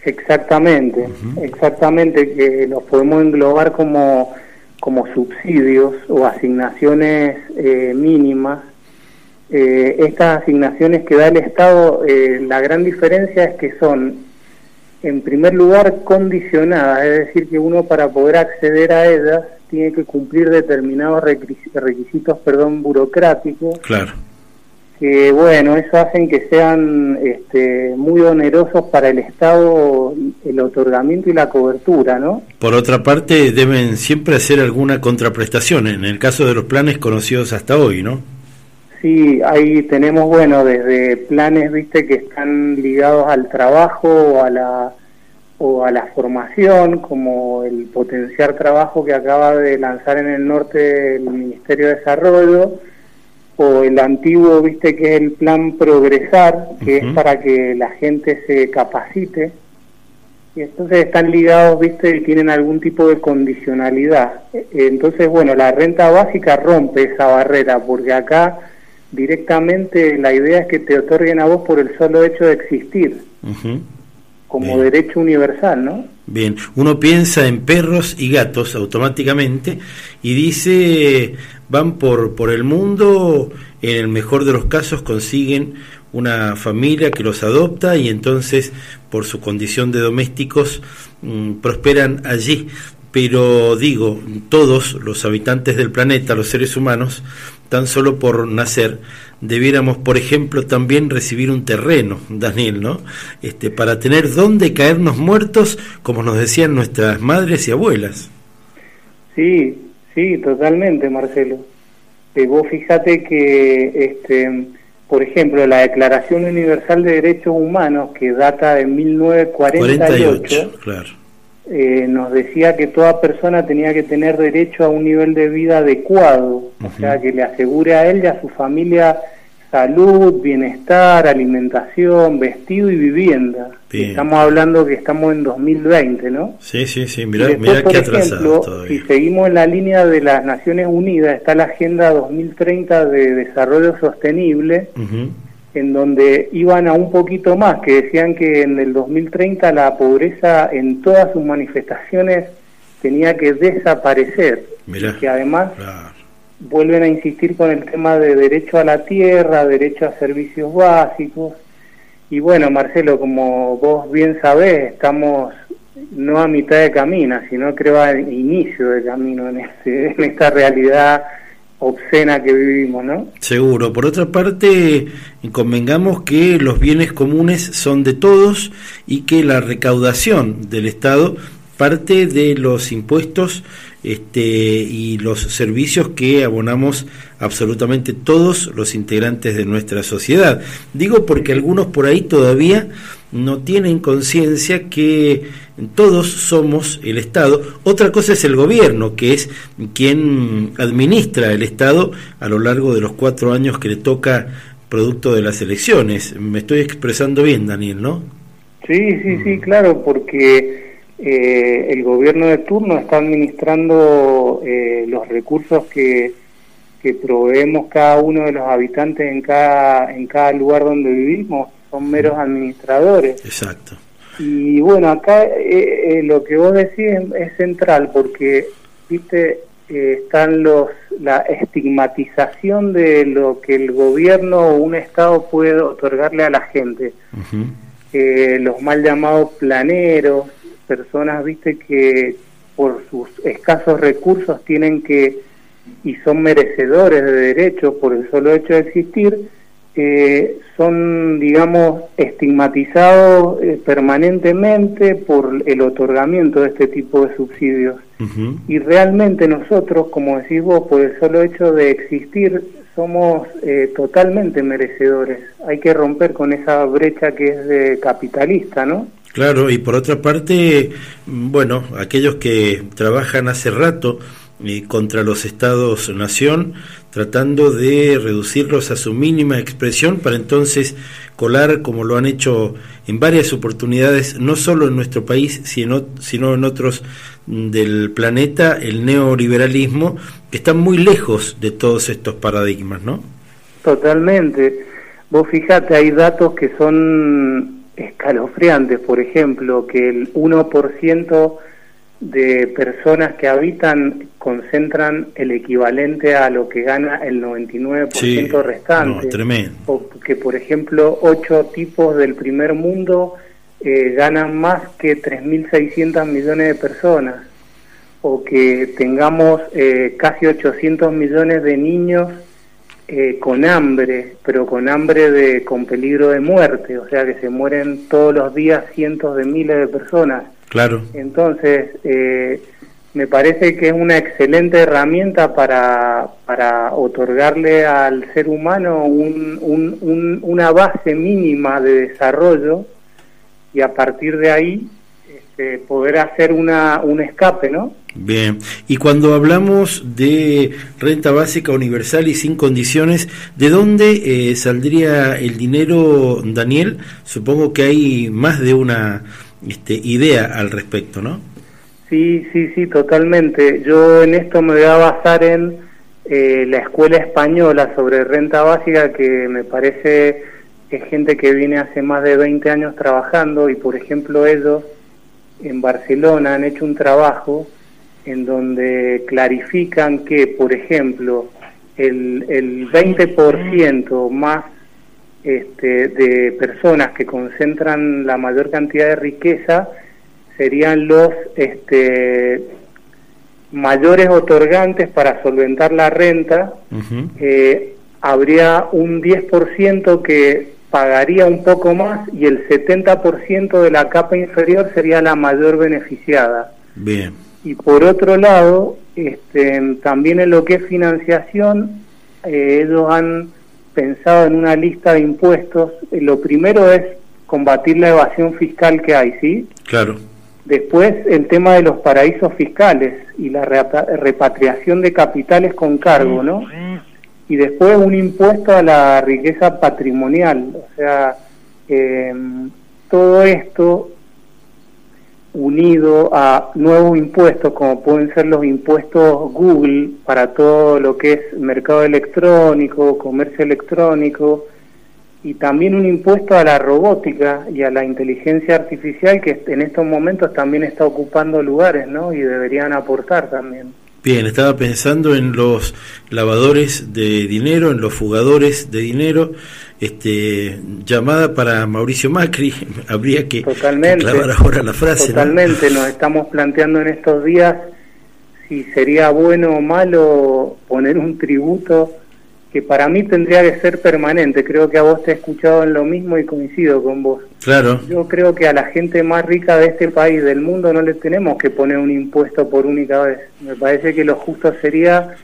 Exactamente, exactamente, que los podemos englobar como, como subsidios o asignaciones eh, mínimas eh, estas asignaciones que da el Estado, eh, la gran diferencia es que son, en primer lugar, condicionadas, es decir, que uno para poder acceder a ellas tiene que cumplir determinados requisitos, perdón, burocráticos. Claro. Que bueno, eso hacen que sean este, muy onerosos para el Estado el otorgamiento y la cobertura, ¿no? Por otra parte, deben siempre hacer alguna contraprestación, en el caso de los planes conocidos hasta hoy, ¿no? Sí, ahí tenemos, bueno, desde planes, viste, que están ligados al trabajo o a la, o a la formación, como el potenciar trabajo que acaba de lanzar en el norte el Ministerio de Desarrollo, o el antiguo, viste, que es el plan Progresar, que es para que la gente se capacite. Y entonces están ligados, viste, y tienen algún tipo de condicionalidad. Entonces, bueno, la renta básica rompe esa barrera, porque acá directamente la idea es que te otorguen a vos por el solo hecho de existir, como derecho universal, ¿no? Bien, uno piensa en perros y gatos automáticamente y dice, van por, por el mundo, en el mejor de los casos consiguen una familia que los adopta y entonces por su condición de domésticos mm, prosperan allí. Pero digo, todos los habitantes del planeta, los seres humanos, tan solo por nacer, debiéramos, por ejemplo, también recibir un terreno, Daniel, ¿no? Este, para tener dónde caernos muertos, como nos decían nuestras madres y abuelas. Sí, sí, totalmente, Marcelo. Eh, vos fíjate que, este, por ejemplo, la Declaración Universal de Derechos Humanos, que data de 1948, 48, claro eh, nos decía que toda persona tenía que tener derecho a un nivel de vida adecuado, o sea, que le asegure a él y a su familia salud, bienestar, alimentación, vestido y vivienda. Estamos hablando que estamos en 2020, ¿no? Sí, sí, sí, mira, mira por ejemplo, Si seguimos en la línea de las Naciones Unidas, está la Agenda 2030 de Desarrollo Sostenible, en donde iban a un poquito más, que decían que en el 2030 la pobreza en todas sus manifestaciones tenía que desaparecer. que además vuelven a insistir con el tema de derecho a la tierra, derecho a servicios básicos. Y bueno, Marcelo, como vos bien sabés, estamos no a mitad de camino, sino creo a inicio de camino en, este, en esta realidad obscena que vivimos, ¿no? Seguro. Por otra parte, convengamos que los bienes comunes son de todos y que la recaudación del Estado parte de los impuestos este, y los servicios que abonamos absolutamente todos los integrantes de nuestra sociedad. Digo porque algunos por ahí todavía no tienen conciencia que todos somos el Estado. Otra cosa es el gobierno, que es quien administra el Estado a lo largo de los cuatro años que le toca producto de las elecciones. Me estoy expresando bien, Daniel, ¿no? Sí, sí, sí, claro, porque eh, el gobierno de turno está administrando eh, los recursos que, que proveemos cada uno de los habitantes en cada, en cada lugar donde vivimos, son meros administradores. Exacto. Y bueno, acá eh, lo que vos decís es, central porque, viste, están los la estigmatización de lo que el gobierno o un estado puede otorgarle a la gente. los mal llamados planeros, personas, viste, que por sus escasos recursos tienen que y son merecedores de derechos por el solo hecho de existir, eh, son, digamos, estigmatizados eh, permanentemente por el otorgamiento de este tipo de subsidios. Y realmente nosotros, como decís vos, por el solo hecho de existir, somos eh, totalmente merecedores. Hay que romper con esa brecha que es de capitalista, ¿no? Claro, y por otra parte, bueno, aquellos que trabajan hace rato eh, contra los estados-nación, tratando de reducirlos a su mínima expresión para entonces colar, como lo han hecho en varias oportunidades, no solo en nuestro país, sino, sino en otros del planeta, el neoliberalismo, que está muy lejos de todos estos paradigmas, ¿no? Totalmente. Vos fíjate, hay datos que son escalofriantes, por ejemplo, que el 1% de personas que habitan concentran el equivalente a lo que gana el 99% restante. tremendo. O que, por ejemplo, ocho tipos del primer mundo eh, ganan más que 3.600 millones de personas. O que tengamos eh, casi 800 millones de niños eh, con hambre, pero con hambre de con peligro de muerte, o sea que se mueren todos los días cientos de miles de personas. Claro. Entonces, eh, me parece que es una excelente herramienta para, para otorgarle al ser humano un, un, una base mínima de desarrollo y a partir de ahí este, poder hacer una, un escape, ¿no? Bien, y cuando hablamos de renta básica universal y sin condiciones, ¿de dónde eh, saldría el dinero, Daniel? Supongo que hay más de una este, idea al respecto, ¿no? Sí, sí, sí, totalmente. Yo en esto me voy a basar en eh, la escuela española sobre renta básica, que me parece es gente que viene hace más de 20 años trabajando y, por ejemplo, ellos en Barcelona han hecho un trabajo en donde clarifican que, por ejemplo, el, el 20% más este, de personas que concentran la mayor cantidad de riqueza serían los este, mayores otorgantes para solventar la renta. Eh, habría un 10% que pagaría un poco más y el 70% de la capa inferior sería la mayor beneficiada. Bien. Y por otro lado, este, también en lo que es financiación, eh, ellos han pensado en una lista de impuestos. Eh, lo primero es combatir la evasión fiscal que hay, ¿sí? Claro. Después el tema de los paraísos fiscales y la repatriación de capitales con cargo, ¿no? Y después un impuesto a la riqueza patrimonial. O sea, eh, todo esto unido a nuevos impuestos como pueden ser los impuestos Google para todo lo que es mercado electrónico, comercio electrónico y también un impuesto a la robótica y a la inteligencia artificial que en estos momentos también está ocupando lugares, ¿no? Y deberían aportar también. Bien, estaba pensando en los lavadores de dinero, en los fugadores de dinero, este, llamada para Mauricio Macri, habría que, totalmente, ahora la frase. Totalmente, nos estamos planteando en estos días si sería bueno o malo poner un tributo que para mí tendría que ser permanente. Creo que a vos te he escuchado en lo mismo y coincido con vos. Claro. Yo creo que a la gente más rica de este país, del mundo, no le tenemos que poner un impuesto por única vez. Me parece que lo justo sería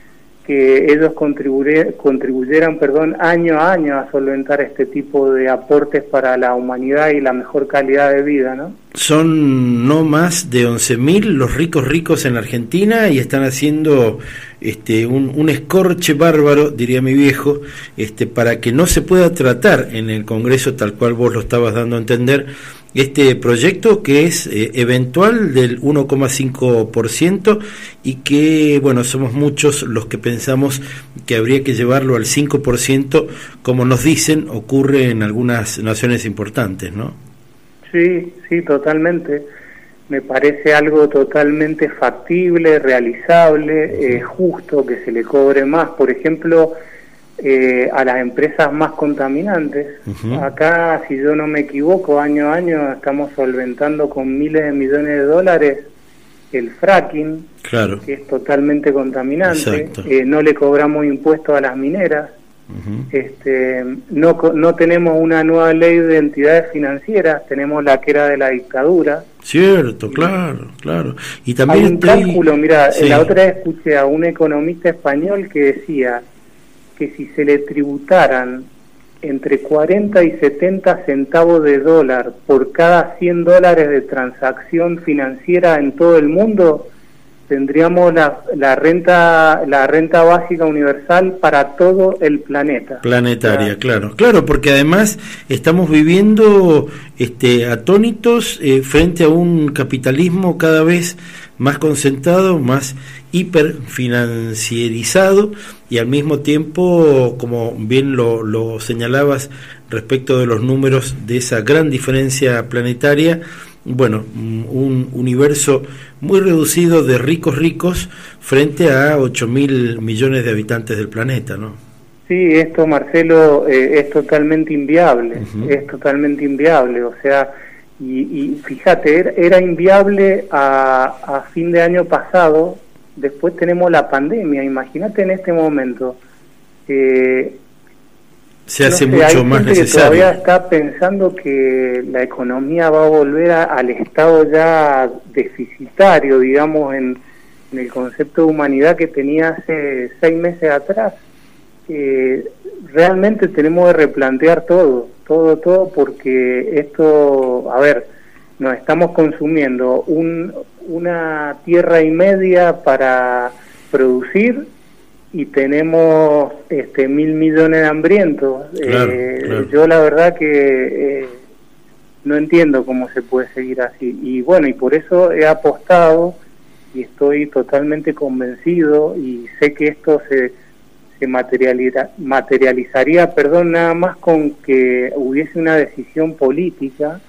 que ellos contribuyeran perdón, año a año a solventar este tipo de aportes para la humanidad y la mejor calidad de vida, ¿no? Son no más de 11.000 los ricos ricos en Argentina y están haciendo este, un, un, escorche bárbaro, diría mi viejo, este, para que no se pueda tratar en el Congreso tal cual vos lo estabas dando a entender, este proyecto que es eh, eventual del 1,5% y que, bueno, somos muchos los que pensamos que habría que llevarlo al 5%, como nos dicen, ocurre en algunas naciones importantes, ¿no? Sí, sí, totalmente. Me parece algo totalmente factible, realizable, eh, justo que se le cobre más. Por ejemplo, eh, a las empresas más contaminantes. Acá, si yo no me equivoco, año a año estamos solventando con miles de millones de dólares el fracking, claro. que es totalmente contaminante. Eh, no le cobramos impuestos a las mineras. este, no, no tenemos una nueva ley de entidades financieras, tenemos la que era de la dictadura. Cierto, claro, claro. Y también hay un cálculo, mira, la otra vez escuché a un economista español que decía que si se le tributaran entre 40 y 70 centavos de dólar por cada 100 dólares de transacción financiera en todo el mundo, tendríamos la, la renta la renta básica universal para todo el planeta. Planetaria, claro, claro, porque además estamos viviendo este atónitos eh, frente a un capitalismo cada vez más concentrado, más hiperfinancierizado y al mismo tiempo, como bien lo, lo señalabas respecto de los números de esa gran diferencia planetaria, bueno, un universo muy reducido de ricos ricos frente a 8 mil millones de habitantes del planeta, ¿no? Sí, esto, Marcelo, eh, es totalmente inviable, es totalmente inviable, o sea, y, y fíjate, era, inviable a, a, fin de año pasado, después tenemos la pandemia, imagínate en este momento. Eh, se hace mucho más necesario. Que todavía está pensando que la economía va a volver al estado ya deficitario, digamos, en, el concepto de humanidad que tenía hace seis meses atrás. Eh, realmente tenemos que replantear todo, todo, todo, porque esto, a ver, nos estamos consumiendo un, una tierra y media para producir y tenemos este mil millones de hambrientos. Eh, yo la verdad que eh, no entiendo cómo se puede seguir así. Y bueno, y por eso he apostado y estoy totalmente convencido y sé que esto se, se materializaría, perdón, nada más con que hubiese una decisión política,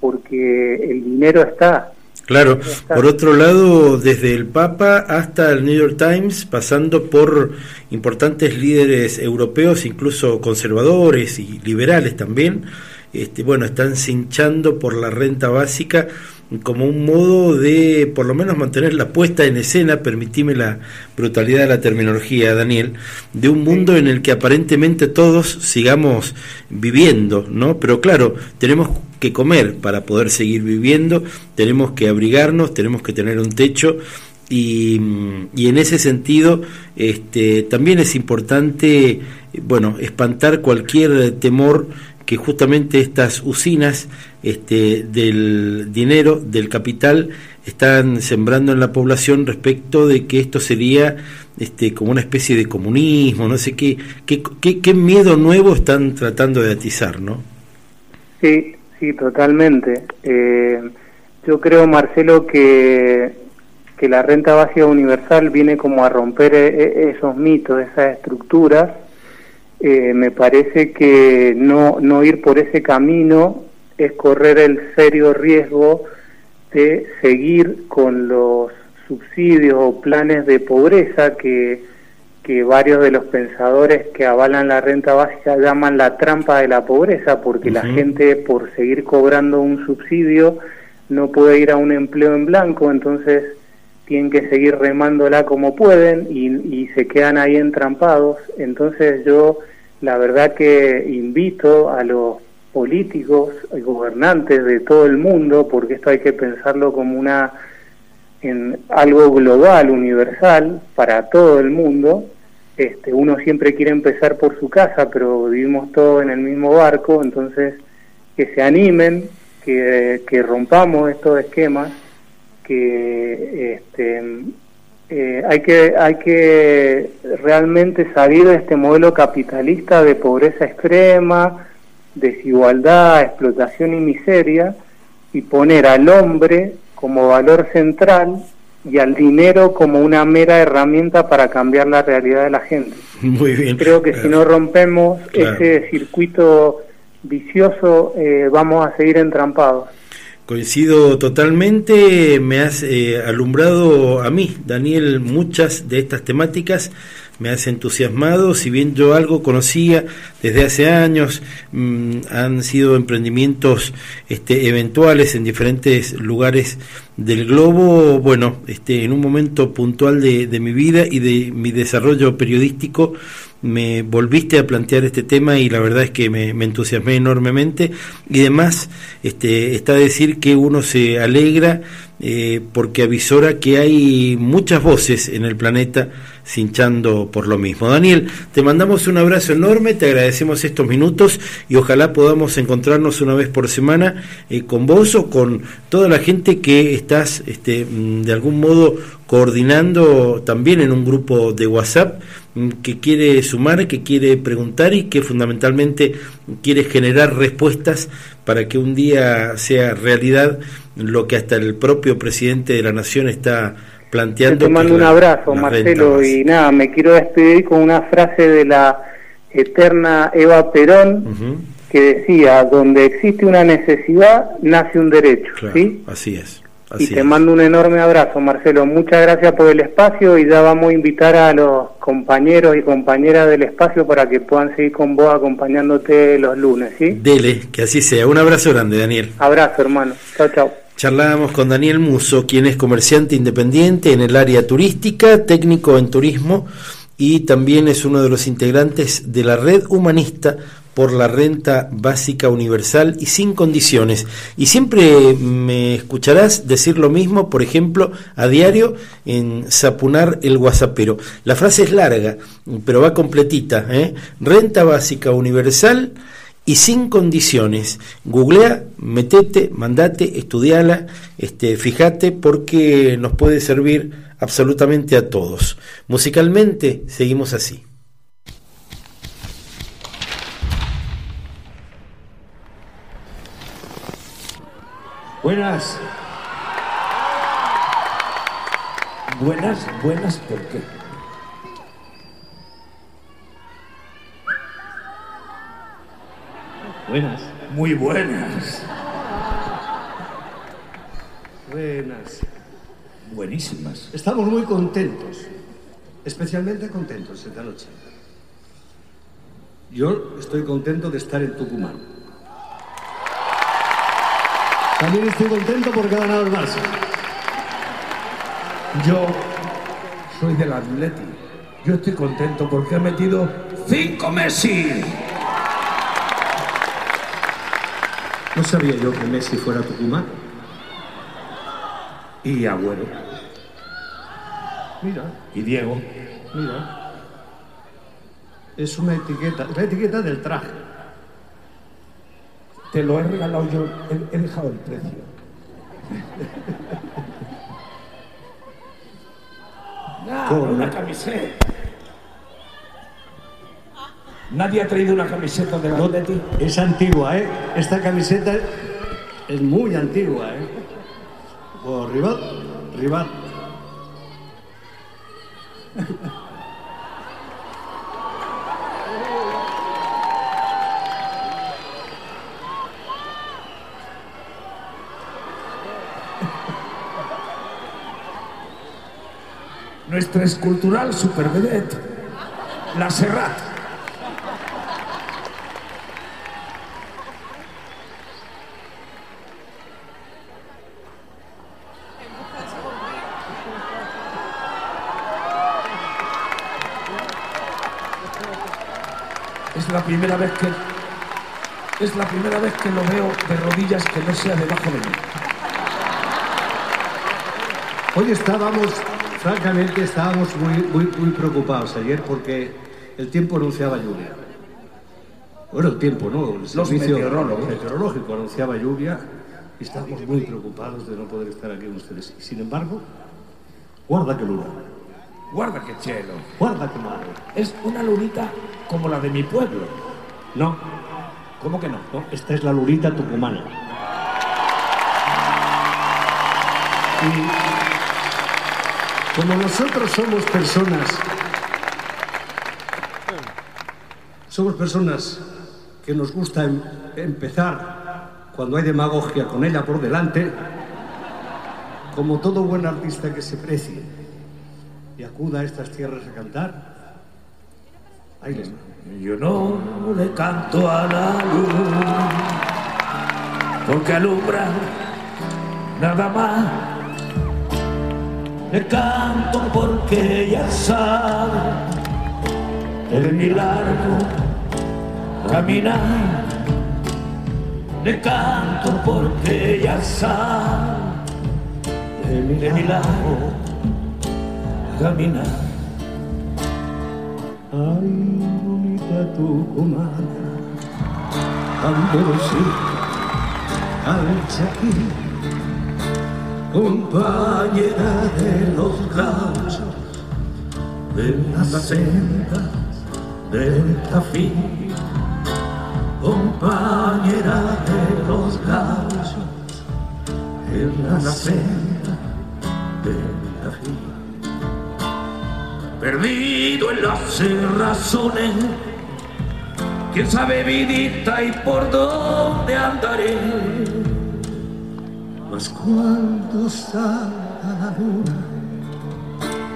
porque el dinero está, Claro, por otro lado, desde el Papa hasta el New York Times, pasando por importantes líderes europeos, incluso conservadores y liberales también, este, bueno, están cinchando por la renta básica como un modo de por lo menos mantener la puesta en escena, permitime la brutalidad de la terminología, Daniel, de un mundo en el que aparentemente todos sigamos viviendo, ¿no? Pero claro, tenemos que comer para poder seguir viviendo, tenemos que abrigarnos, tenemos que tener un techo y, y, en ese sentido este, también es importante bueno espantar cualquier temor que justamente estas usinas este, del dinero, del capital, están sembrando en la población respecto de que esto sería este, como una especie de comunismo, no sé qué, qué, qué, miedo nuevo están tratando de atizar, ¿no? Sí, sí, totalmente. Eh, yo creo, Marcelo, que, que la renta básica universal viene como a romper e, e, esos mitos, esas estructuras eh, me parece que no, no ir por ese camino es correr el serio riesgo de seguir con los subsidios o planes de pobreza que, que varios de los pensadores que avalan la renta básica llaman la trampa de la pobreza, porque la gente por seguir cobrando un subsidio no puede ir a un empleo en blanco, entonces tienen que seguir remándola como pueden y, y se quedan ahí entrampados. Entonces yo la verdad que invito a los políticos y gobernantes de todo el mundo, porque esto hay que pensarlo como una en algo global, universal, para todo el mundo, este, uno siempre quiere empezar por su casa, pero vivimos todos en el mismo barco, entonces que se animen, que, que rompamos estos esquemas, que este, eh, hay que hay que realmente salir de este modelo capitalista de pobreza extrema, desigualdad, explotación y miseria y poner al hombre como valor central y al dinero como una mera herramienta para cambiar la realidad de la gente. Muy bien. Creo que si no rompemos ese circuito vicioso, eh, vamos a seguir entrampados. Coincido totalmente, me has eh, alumbrado a mí, Daniel, muchas de estas temáticas me has entusiasmado, si bien yo algo conocía desde hace años, mm, han sido emprendimientos este, eventuales en diferentes lugares del globo, bueno, este, en un momento puntual de, de mi vida y de mi desarrollo periodístico, me volviste a plantear este tema y la verdad es que me, entusiasmé enormemente y además este, está decir que uno se alegra eh, porque avisora que hay muchas voces en el planeta cinchando por lo mismo. Daniel, te mandamos un abrazo enorme, te agradecemos estos minutos y ojalá podamos encontrarnos una vez por semana eh, con vos o con toda la gente que estás este, mm, de algún modo coordinando también en un grupo de WhatsApp que quiere sumar, que quiere preguntar y que fundamentalmente quiere generar respuestas para que un día sea realidad lo que hasta el propio presidente de la nación está planteando. Te mando un abrazo, Marcelo, y nada, me quiero despedir con una frase de la eterna Eva Perón, que decía, donde existe una necesidad, nace un derecho. ¿sí? Así es. Y te mando un enorme abrazo, Marcelo. Muchas gracias por el espacio y ya vamos a invitar a los compañeros y compañeras del espacio para que puedan seguir con vos acompañándote los lunes, ¿sí? Dele, que así sea. Un abrazo grande, Daniel. Abrazo, hermano. Chao, chao. Charlábamos con Daniel Muso, quien es comerciante independiente en el área turística, técnico en turismo y también es uno de los integrantes de la red humanista por la renta básica universal y sin condiciones. Y siempre me escucharás decir lo mismo, por ejemplo, a diario en Sapunar el Guasapero. La frase es larga, pero va completita. ¿eh? Renta básica universal y sin condiciones. Googlea, metete, mandate, estudiala, este, fíjate porque nos puede servir absolutamente a todos. Musicalmente seguimos así. Buenas. Buenas, buenas, ¿por qué? Buenas. Muy buenas. Buenas. Buenísimas. Estamos muy contentos, especialmente contentos esta noche. Yo estoy contento de estar en Tucumán. También estoy contento porque ha ganado el Barça. Yo soy del Atleti. Yo estoy contento porque ha metido cinco Messi. No sabía yo que Messi fuera Tucumán. Y Agüero. Mira. Y Diego. Mira. Es una etiqueta, la etiqueta del traje. Te lo he regalado yo, he, dejado el precio. Con una camiseta. Nadie ha traído una camiseta de la Atleti. Es antigua, ¿eh? Esta camiseta es muy antigua, ¿eh? O rival, rival. Nuestra escultural supervedette, la Serrat. la primera vez que es la primera vez que lo veo de rodillas que no sea debajo de mí. Hoy estábamos, francamente, estábamos muy, muy, muy preocupados ayer porque el tiempo anunciaba lluvia. Bueno, el tiempo, ¿no? El servicio meteorológico anunciaba lluvia y estábamos muy preocupados de no poder estar aquí con ustedes. Y sin embargo, guarda que luna. Guarda que cielo. Guarda que mar. Es una lunita como la de mi pueblo. No. ¿Cómo que no? No, esta es la lunita tucumana. Y como nosotros somos personas, somos personas que nos gusta em- empezar cuando hay demagogia con ella por delante, como todo buen artista que se precie y acuda a estas tierras a cantar, ahí les va. Yo no le canto a la luz porque alumbra nada más. Le canto porque ella sabe el milagro caminar. Le canto porque ella sabe el milagro caminar. Ay, bonita tucumana, Andalucía, alza aquí, compañera de los gauchos, de las sendas del Tafí, compañera de los gauchos, en la senda del Tafí. Perdido en las cerrazones, quién sabe vidita y por dónde andaré. Mas cuando salga la luna,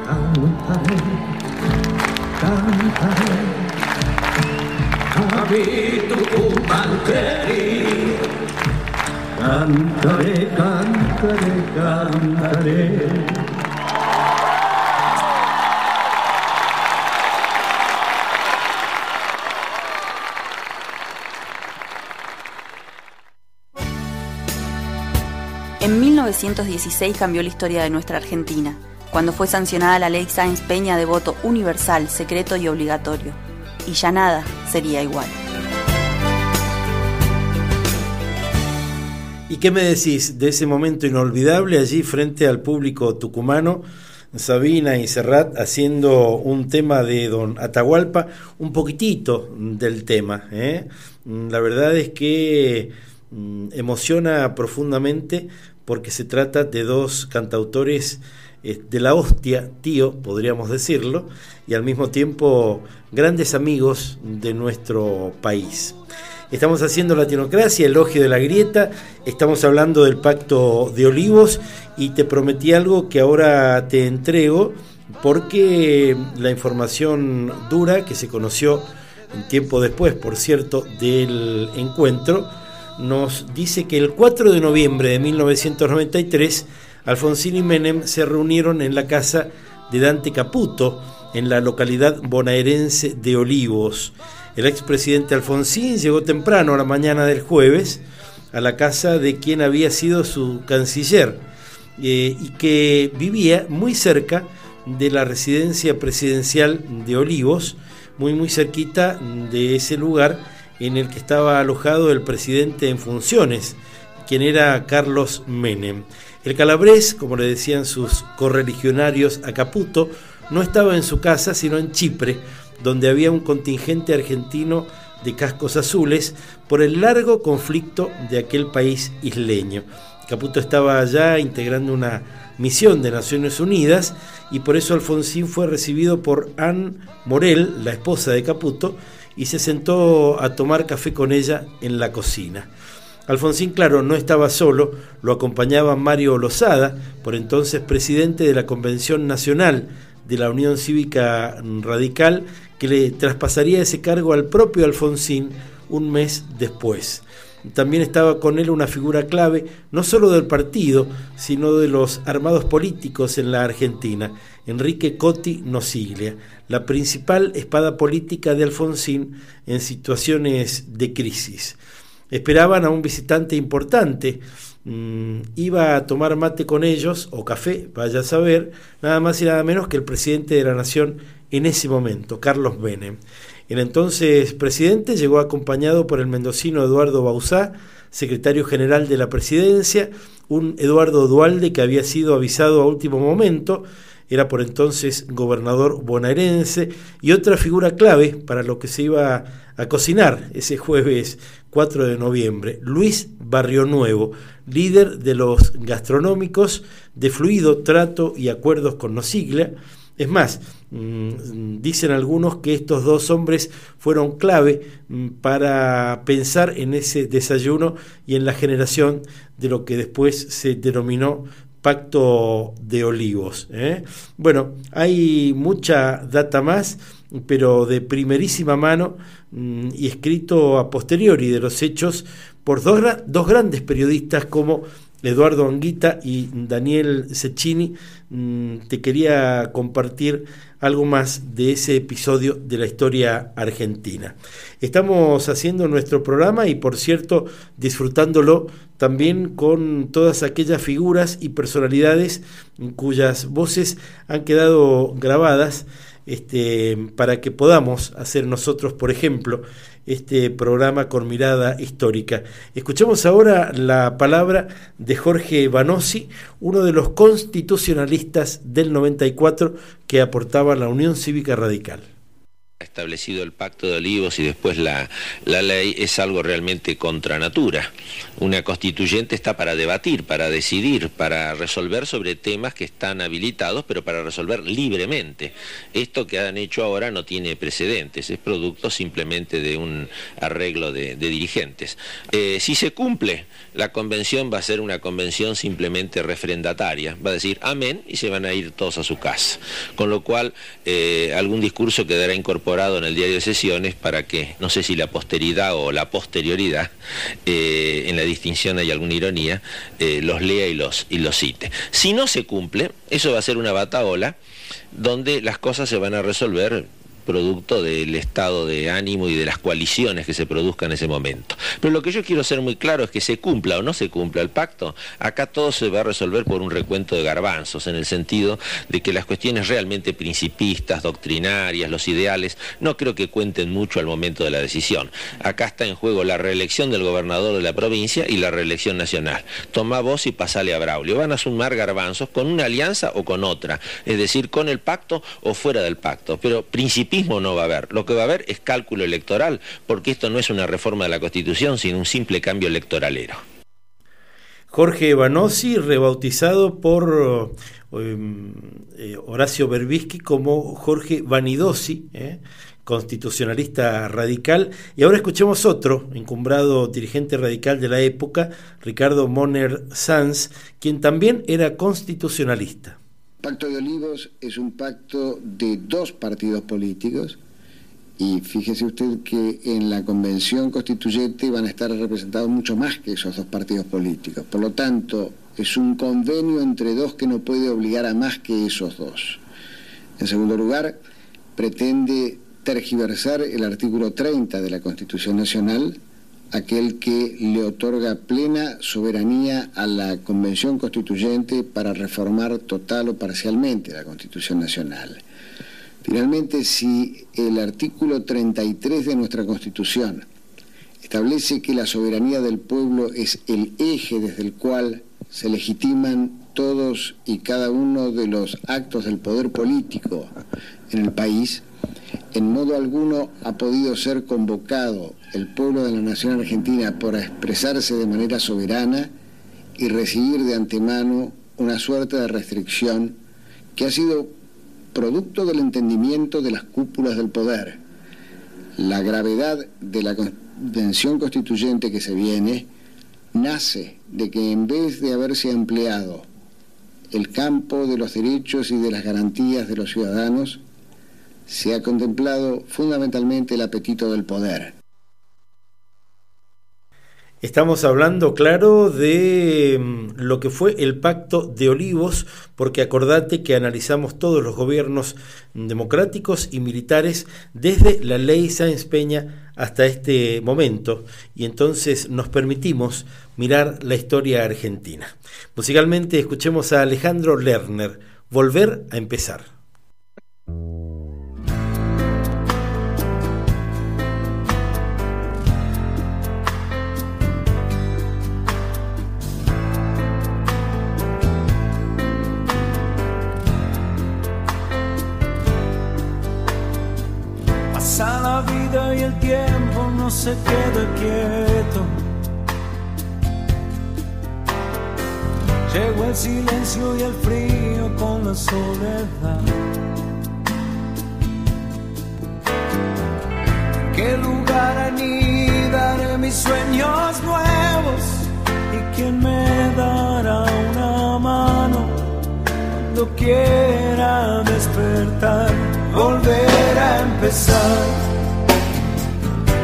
cantaré, cantaré. A mi Tucumán querido, cantaré, cantaré, cantaré. 1916 cambió la historia de nuestra Argentina, cuando fue sancionada la ley Sáenz Peña de voto universal, secreto y obligatorio. Y ya nada sería igual. ¿Y qué me decís de ese momento inolvidable allí frente al público tucumano? Sabina y Serrat haciendo un tema de Don Atahualpa, un poquitito del tema. ¿eh? La verdad es que mm, emociona profundamente porque se trata de dos cantautores eh, de la hostia, tío, podríamos decirlo, y al mismo tiempo grandes amigos de nuestro país. Estamos haciendo Latinocracia, elogio de la grieta, estamos hablando del pacto de olivos y te prometí algo que ahora te entrego porque la información dura que se conoció un tiempo después, por cierto, del encuentro, nos dice que el 4 de noviembre de 1993 Alfonsín y Menem se reunieron en la casa de Dante Caputo, en la localidad bonaerense de Olivos. El expresidente Alfonsín llegó temprano a la mañana del jueves a la casa de quien había sido su canciller eh, y que vivía muy cerca de la residencia presidencial de Olivos, muy muy cerquita de ese lugar en el que estaba alojado el presidente en funciones, quien era Carlos Menem. El calabrés, como le decían sus correligionarios a Caputo, no estaba en su casa, sino en Chipre, donde había un contingente argentino de cascos azules por el largo conflicto de aquel país isleño. Caputo estaba allá integrando una misión de Naciones Unidas y por eso Alfonsín fue recibido por Anne Morel, la esposa de Caputo, y se sentó a tomar café con ella en la cocina. Alfonsín, claro, no estaba solo, lo acompañaba Mario Lozada, por entonces presidente de la Convención Nacional de la Unión Cívica Radical, que le traspasaría ese cargo al propio Alfonsín un mes después. También estaba con él una figura clave, no solo del partido, sino de los armados políticos en la Argentina, Enrique Cotti Nosiglia, la principal espada política de Alfonsín en situaciones de crisis. Esperaban a un visitante importante, mm, iba a tomar mate con ellos, o café, vaya a saber, nada más y nada menos que el presidente de la Nación en ese momento, Carlos Menem. El entonces presidente llegó acompañado por el mendocino Eduardo Bauzá, secretario general de la presidencia, un Eduardo Dualde que había sido avisado a último momento, era por entonces gobernador bonaerense, y otra figura clave para lo que se iba a cocinar ese jueves 4 de noviembre, Luis Barrio Nuevo, líder de los gastronómicos de fluido trato y acuerdos con Nosigla, es más, mm, dicen algunos que estos dos hombres fueron clave mm, para pensar en ese desayuno y en la generación de lo que después se denominó Pacto de Olivos. ¿eh? Bueno, hay mucha data más, pero de primerísima mano mm, y escrito a posteriori de los hechos por dos, dos grandes periodistas como Eduardo Anguita y Daniel Cecchini, mm, te quería compartir algo más de ese episodio de la historia argentina. Estamos haciendo nuestro programa y por cierto disfrutándolo también con todas aquellas figuras y personalidades cuyas voces han quedado grabadas este, para que podamos hacer nosotros, por ejemplo, este programa con mirada histórica. Escuchemos ahora la palabra de Jorge Banossi, uno de los constitucionalistas del 94 que aportaba la Unión Cívica Radical establecido el pacto de olivos y después la, la, ley es algo realmente contra natura. Una constituyente está para debatir, para decidir, para resolver sobre temas que están habilitados, pero para resolver libremente. Esto que han hecho ahora no tiene precedentes, es producto simplemente de un arreglo de, dirigentes. Eh, si se cumple, la convención va a ser una convención simplemente refrendataria, va a decir amén y se van a ir todos a su casa. Con lo cual, eh, algún discurso quedará incorporado en el diario de sesiones para que, no sé si la posteridad o la posterioridad, eh, en la distinción hay alguna ironía, eh, los lea y los, y los cite. Si no se cumple, eso va a ser una bataola donde las cosas se van a resolver producto del estado de ánimo y de las coaliciones que se produzcan en ese momento. Pero lo que yo quiero ser muy claro es que se cumpla o no se cumpla el pacto, acá todo se va a resolver por un recuento de garbanzos, en el sentido de que las cuestiones realmente principistas, doctrinarias, los ideales, no creo que cuenten mucho al momento de la decisión. Acá está en juego la reelección del gobernador de la provincia y la reelección nacional. Toma vos y pasale a Braulio. Van a sumar garbanzos con una alianza o con otra, es decir, con el pacto o fuera del pacto, pero principista no va a haber. Lo que va a haber es cálculo electoral, porque esto no es una reforma de la Constitución, sino un simple cambio electoralero. Jorge Banossi, rebautizado por em, eh, Horacio Berbisky como Jorge Vanidosi, eh, constitucionalista radical. Y ahora escuchemos otro, encumbrado dirigente radical de la época, Ricardo Moner Sanz, quien también era constitucionalista. Pacto de Olivos es un pacto de dos partidos políticos y fíjese usted que en la convención constituyente van a estar representados mucho más que esos dos partidos políticos. Por lo tanto, es un convenio entre dos que no puede obligar a más que esos dos. En segundo lugar, pretende tergiversar el artículo 30 de la Constitución Nacional aquel que le otorga plena soberanía a la Convención Constituyente para reformar total o parcialmente la Constitución Nacional. Finalmente, si el artículo 33 de nuestra Constitución establece que la soberanía del pueblo es el eje desde el cual se legitiman todos y cada uno de los actos del poder político en el país, en modo alguno ha podido ser convocado el pueblo de la nación argentina por expresarse de manera soberana y recibir de antemano una suerte de restricción que ha sido producto del entendimiento de las cúpulas del poder. La gravedad de la convención constituyente que se viene nace de que en vez de haberse empleado el campo de los derechos y de las garantías de los ciudadanos, se ha contemplado fundamentalmente el apetito del poder. Estamos hablando, claro, de mm, lo que fue el Pacto de Olivos, porque acordate que analizamos todos los gobiernos democráticos y militares desde la ley Sáenz Peña hasta este momento, y entonces nos permitimos mirar la historia argentina. Musicalmente escuchemos a Alejandro Lerner, Volver a empezar. Y el tiempo no se queda quieto. Llegó el silencio y el frío con la soledad. ¿En qué lugar anidaré mis sueños nuevos? ¿Y quién me dará una mano cuando quiera despertar? Volver a empezar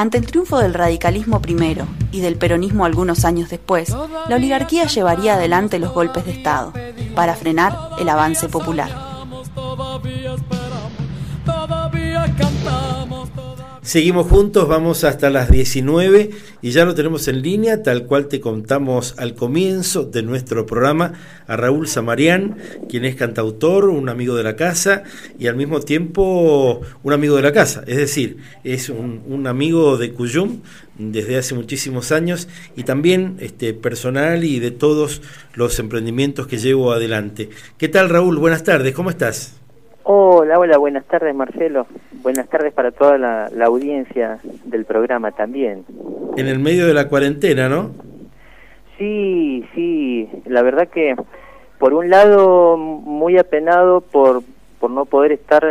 Ante el triunfo del radicalismo primero y del peronismo algunos años después, la oligarquía llevaría adelante los golpes de Estado para frenar el avance popular. Seguimos juntos, vamos hasta las 19 y ya lo tenemos en línea, tal cual te contamos al comienzo de nuestro programa, a Raúl Samarián, quien es cantautor, un amigo de la casa y al mismo tiempo un amigo de la casa, es decir, es un, un amigo de Cuyum desde hace muchísimos años y también este, personal y de todos los emprendimientos que llevo adelante. ¿Qué tal Raúl? Buenas tardes, ¿cómo estás? Hola, hola, buenas tardes Marcelo. Buenas tardes para toda la, la, audiencia del programa también. En el medio de la cuarentena, ¿no? Sí, sí, la verdad que por un lado muy apenado por, por no poder estar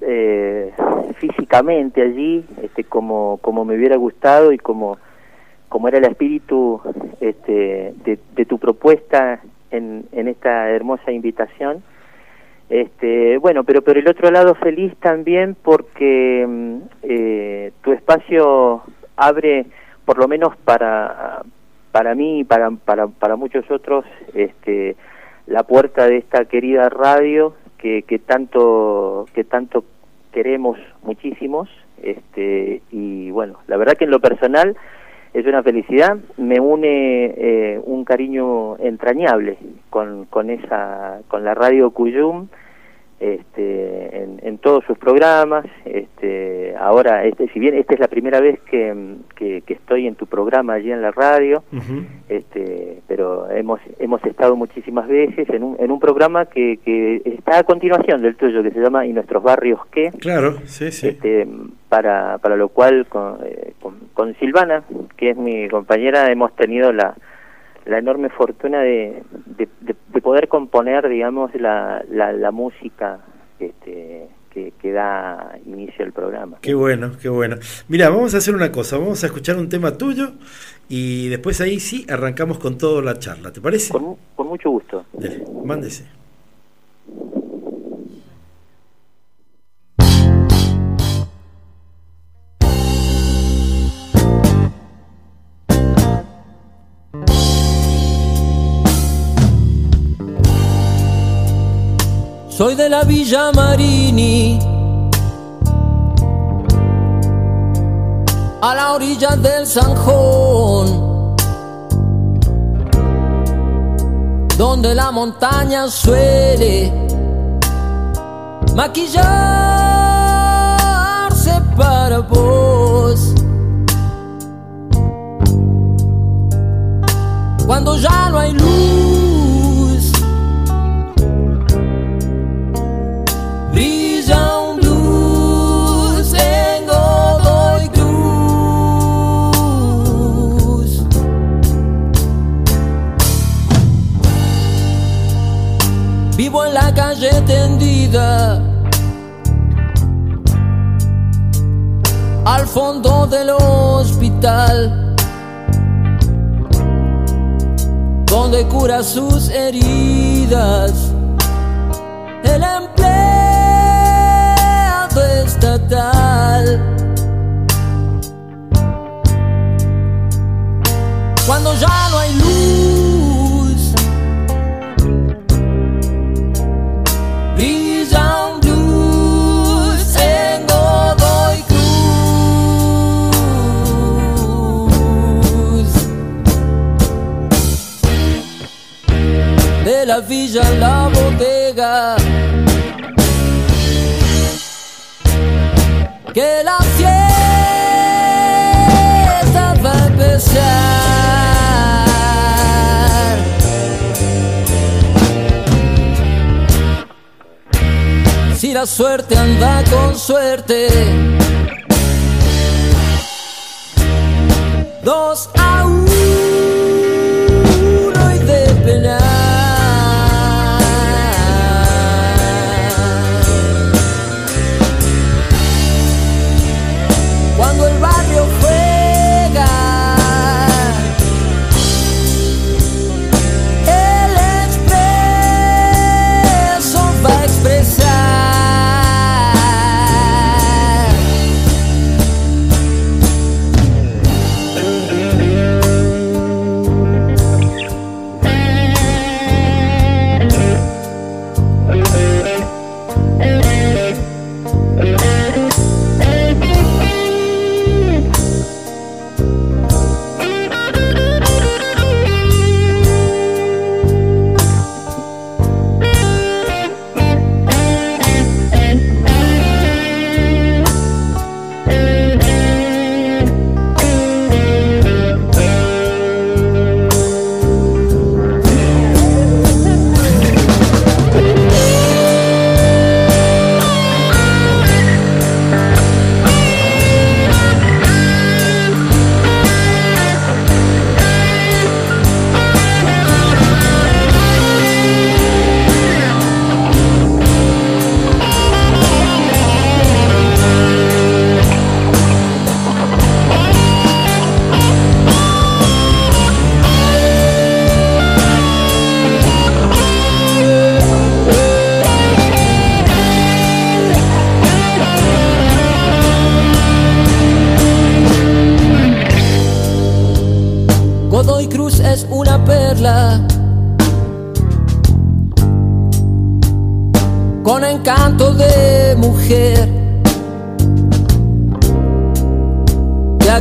eh, físicamente allí, este, como, como me hubiera gustado y como, como era el espíritu este, de, de tu propuesta en, en esta hermosa invitación este, bueno, pero por el otro lado feliz también porque mm, eh, tu espacio abre, por lo menos para para mí y para, para, para muchos otros, este, la puerta de esta querida radio que, que tanto que tanto queremos muchísimos, este, y bueno, la verdad que en lo personal es una felicidad, me une eh, un cariño entrañable con, con esa, con la radio Cuyum, este, en, en, todos sus programas. Este, ahora, este, si bien esta es la primera vez que, que, que estoy en tu programa allí en la radio, uh -huh. este, pero hemos hemos estado muchísimas veces en un, en un programa que, que está a continuación del tuyo, que se llama ¿Y nuestros barrios qué? Claro, sí, sí. Este, para, para lo cual con, eh, con, con Silvana, que es mi compañera, hemos tenido la la enorme fortuna de, de, de, de poder componer, digamos, la, la, la música este, que, que, da inicio al programa. Qué bueno, qué bueno. Mira, vamos a hacer una cosa, vamos a escuchar un tema tuyo y después ahí sí arrancamos con toda la charla, ¿te parece? Con, con mucho gusto. Dele, mándese. Soy de la Villa Marini, a la orilla del Sanjón, donde la montaña suele maquillarse para vos. Cuando ya no hay luz la calle tendida, al fondo del hospital, donde cura sus heridas. El empleado estatal. Cuando ya la villa la bodega. que la fiesta va a empezar. Si la suerte anda con suerte, dos a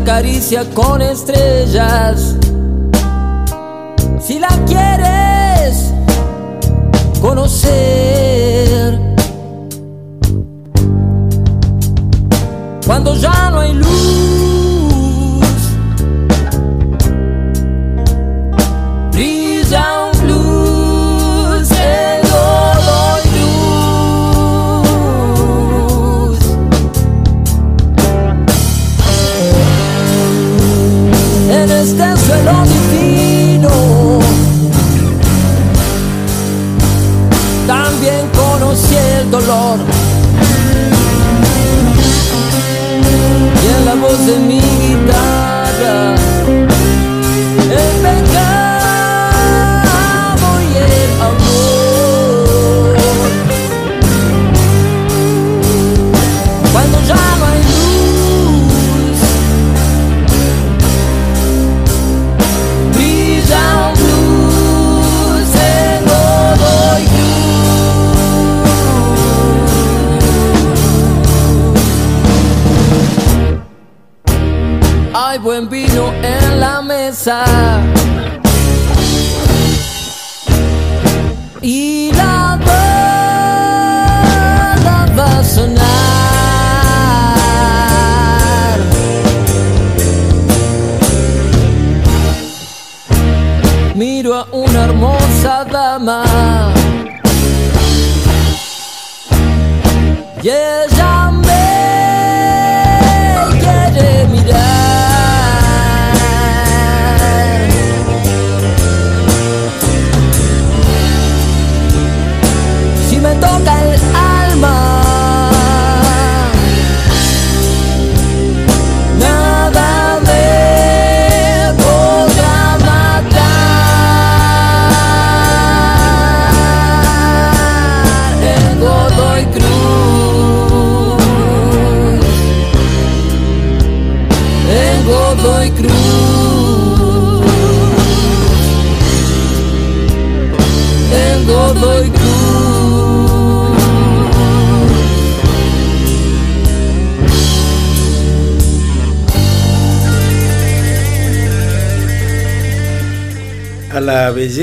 acaricia con estrellas.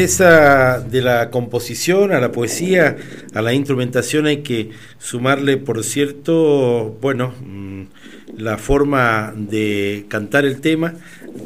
De la composición, a la poesía, a la instrumentación hay que sumarle, por cierto, bueno, mm, la forma de cantar el tema,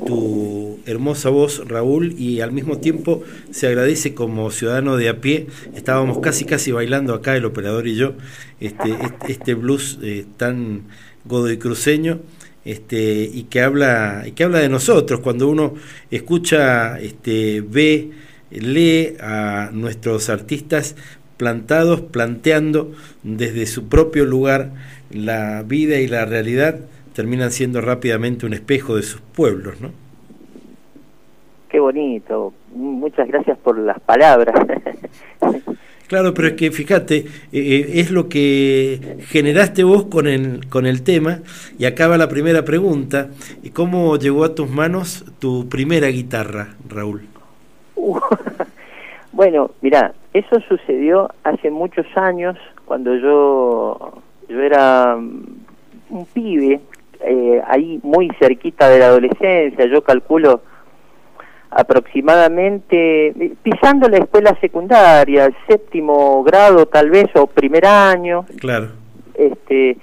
tu hermosa voz, Raúl, y al mismo tiempo se agradece como ciudadano de a pie, estábamos casi casi bailando acá el operador y yo, este, este, este blues eh, tan godoy cruceño este, y que habla y que habla de nosotros. Cuando uno escucha este, ve lee a nuestros artistas plantados planteando desde su propio lugar la vida y la realidad terminan siendo rápidamente un espejo de sus pueblos no qué bonito muchas gracias por las palabras Claro, pero es que fíjate, eh, eh, es lo que generaste vos con el, con el tema y acaba la primera pregunta. ¿Cómo llegó a tus manos tu primera guitarra, Raúl? bueno, mira, eso sucedió hace muchos años cuando yo, yo era mm, un pibe, eh, ahí muy cerquita de la adolescencia, yo calculo aproximadamente, pisando la escuela secundaria, séptimo grado tal vez, o primer año. Claro. Este,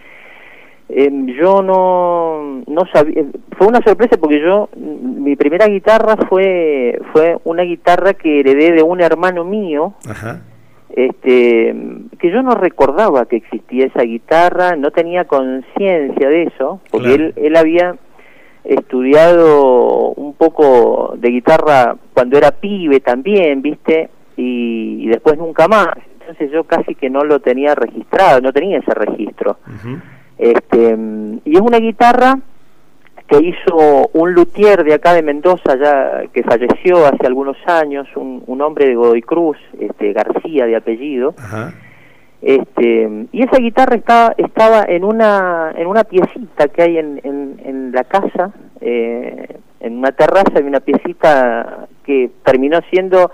em, yo no, no sabía, fue una sorpresa porque yo, mi primera guitarra fue, fue una guitarra que heredé de un hermano mío. Este, que yo no recordaba que existía esa guitarra, no tenía conciencia de eso, porque él, él había estudiado un poco de guitarra cuando era pibe también, ¿viste? Y, después nunca más. Entonces yo casi que no lo tenía registrado, no tenía ese registro. Este Y es una guitarra que hizo un luthier de acá de Mendoza, ya que falleció hace algunos años, un, un hombre de Godoy Cruz, este, García de apellido. Este, y esa guitarra estaba, estaba en una en una piecita que hay en, en, la casa, eh, en una terraza de una piecita que terminó siendo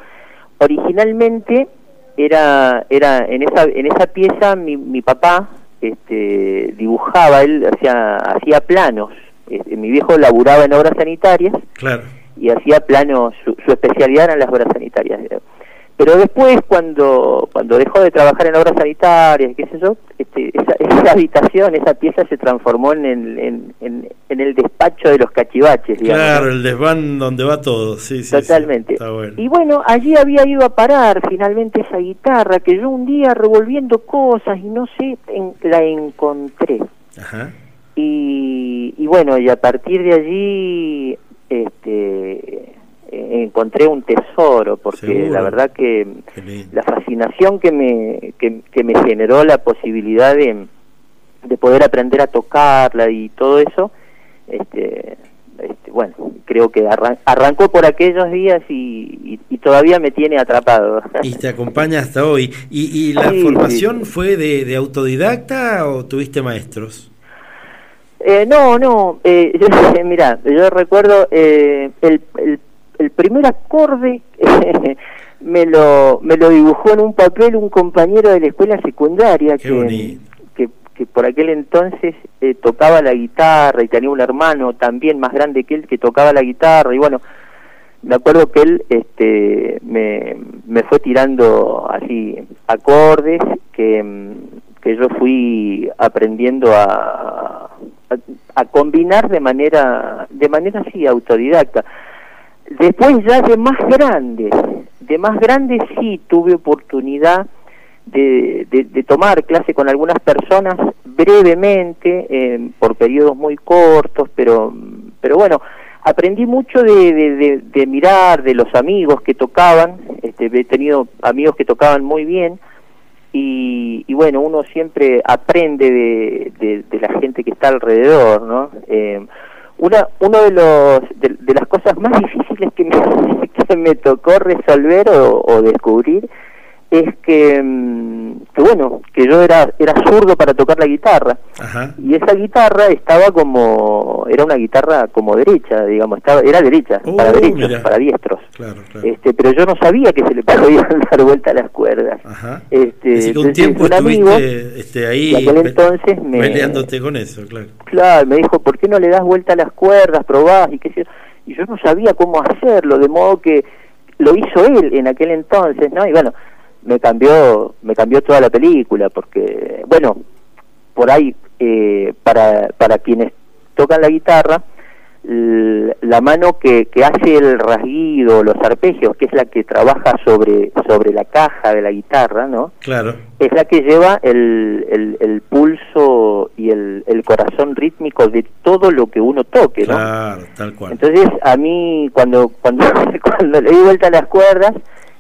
originalmente era era en esa en esa pieza mi, mi papá este dibujaba él hacía hacía planos este, mi viejo laburaba en obras sanitarias Claro. y hacía planos su, su especialidad eran las obras sanitarias pero después cuando cuando dejó de trabajar en obras sanitarias qué sé yo este, esa, esa habitación esa pieza se transformó en el, en, en, en el despacho de los cachivaches digamos, Claro, el desván donde va todo, sí, sí. sí, Totalmente. está bueno. Y bueno, allí había ido a parar finalmente esa guitarra que yo un día revolviendo cosas y no sé, en- la encontré. Ajá. Y, y bueno, y a partir de allí este, encontré un tesoro, porque Seguro. la verdad que la fascinación que me, que, que me generó la posibilidad de, de poder aprender a tocarla y todo eso, este, este, bueno, creo que arran- arrancó por aquellos días y, y- y todavía me tiene atrapado. Y te acompaña hasta hoy. ¿Y, y la Sí, formación fue de, de autodidacta o tuviste maestros? Eh, no, no, eh, yo, mira, yo recuerdo eh, el, el, el primer acorde me lo me lo dibujó en un papel un compañero de la escuela secundaria que, que, que por aquel entonces eh, tocaba la guitarra y tenía un hermano también más grande que él que tocaba la guitarra y bueno, me acuerdo que él este me, me fue tirando así acordes que, mm, que yo fui aprendiendo a, a, a combinar de manera de manera así autodidacta después ya de más grande de más grande sí tuve oportunidad de, de, tomar clase con algunas personas brevemente eh, por periodos muy cortos pero pero bueno aprendí mucho de, de, mirar de los amigos que tocaban este, he tenido amigos que tocaban muy bien y, y bueno uno siempre aprende de, de, de la gente que está alrededor no Eh, una uno de los de, las cosas más difíciles que me, que me tocó resolver o descubrir es que, mm, que bueno que yo era era zurdo para tocar la guitarra Ajá. y esa guitarra estaba como era una guitarra como derecha digamos estaba era derecha para Oh, derechos mira. para diestros Claro, claro. este pero yo no sabía que se le podían dar vuelta a las cuerdas Ajá. este un tiempo un amigo estuviste este, ahí aquel entonces me peleándote con eso, claro. claro me dijo por qué no le das vuelta a las cuerdas probás y qué sé yo y yo no sabía cómo hacerlo de modo que lo hizo él en aquel entonces no y bueno me cambió me cambió toda la película porque bueno por ahí eh, para para quienes tocan la guitarra la mano que, que hace el rasguido los arpegios que es la que trabaja sobre sobre la caja de la guitarra no Claro. es la que lleva el, el, el pulso y el, el corazón rítmico de todo lo que uno toque no Claro, tal cual. entonces a mí cuando cuando cuando le di vuelta a las cuerdas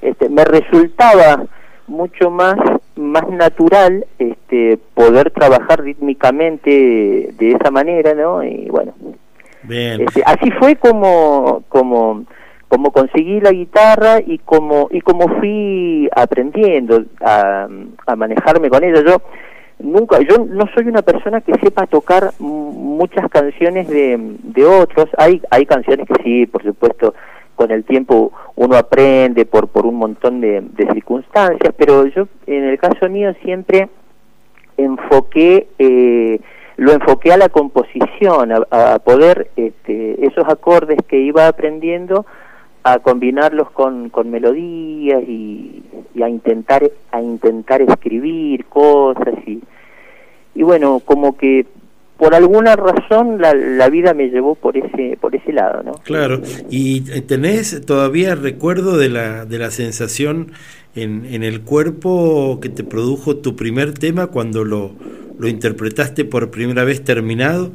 este, me resultaba mucho más más natural este poder trabajar rítmicamente de esa manera no y bueno. Bien. este, así fue como como como conseguí la guitarra y como y como fui aprendiendo a, a manejarme con ella. Yo nunca yo no soy una persona que sepa tocar muchas canciones de, de otros. Hay hay canciones que sí por supuesto con el tiempo uno aprende por por un montón de, circunstancias pero yo en el caso mío siempre enfoqué eh, lo enfoqué a la composición a, a poder este, esos acordes que iba aprendiendo a combinarlos con, con melodías y, y a intentar a intentar escribir cosas y y bueno como que por alguna razón la, la vida me llevó por ese por ese lado no Claro, y eh, tenés todavía recuerdo de la, de la sensación en, en el cuerpo que te produjo tu primer tema cuando lo, lo interpretaste por primera vez terminado,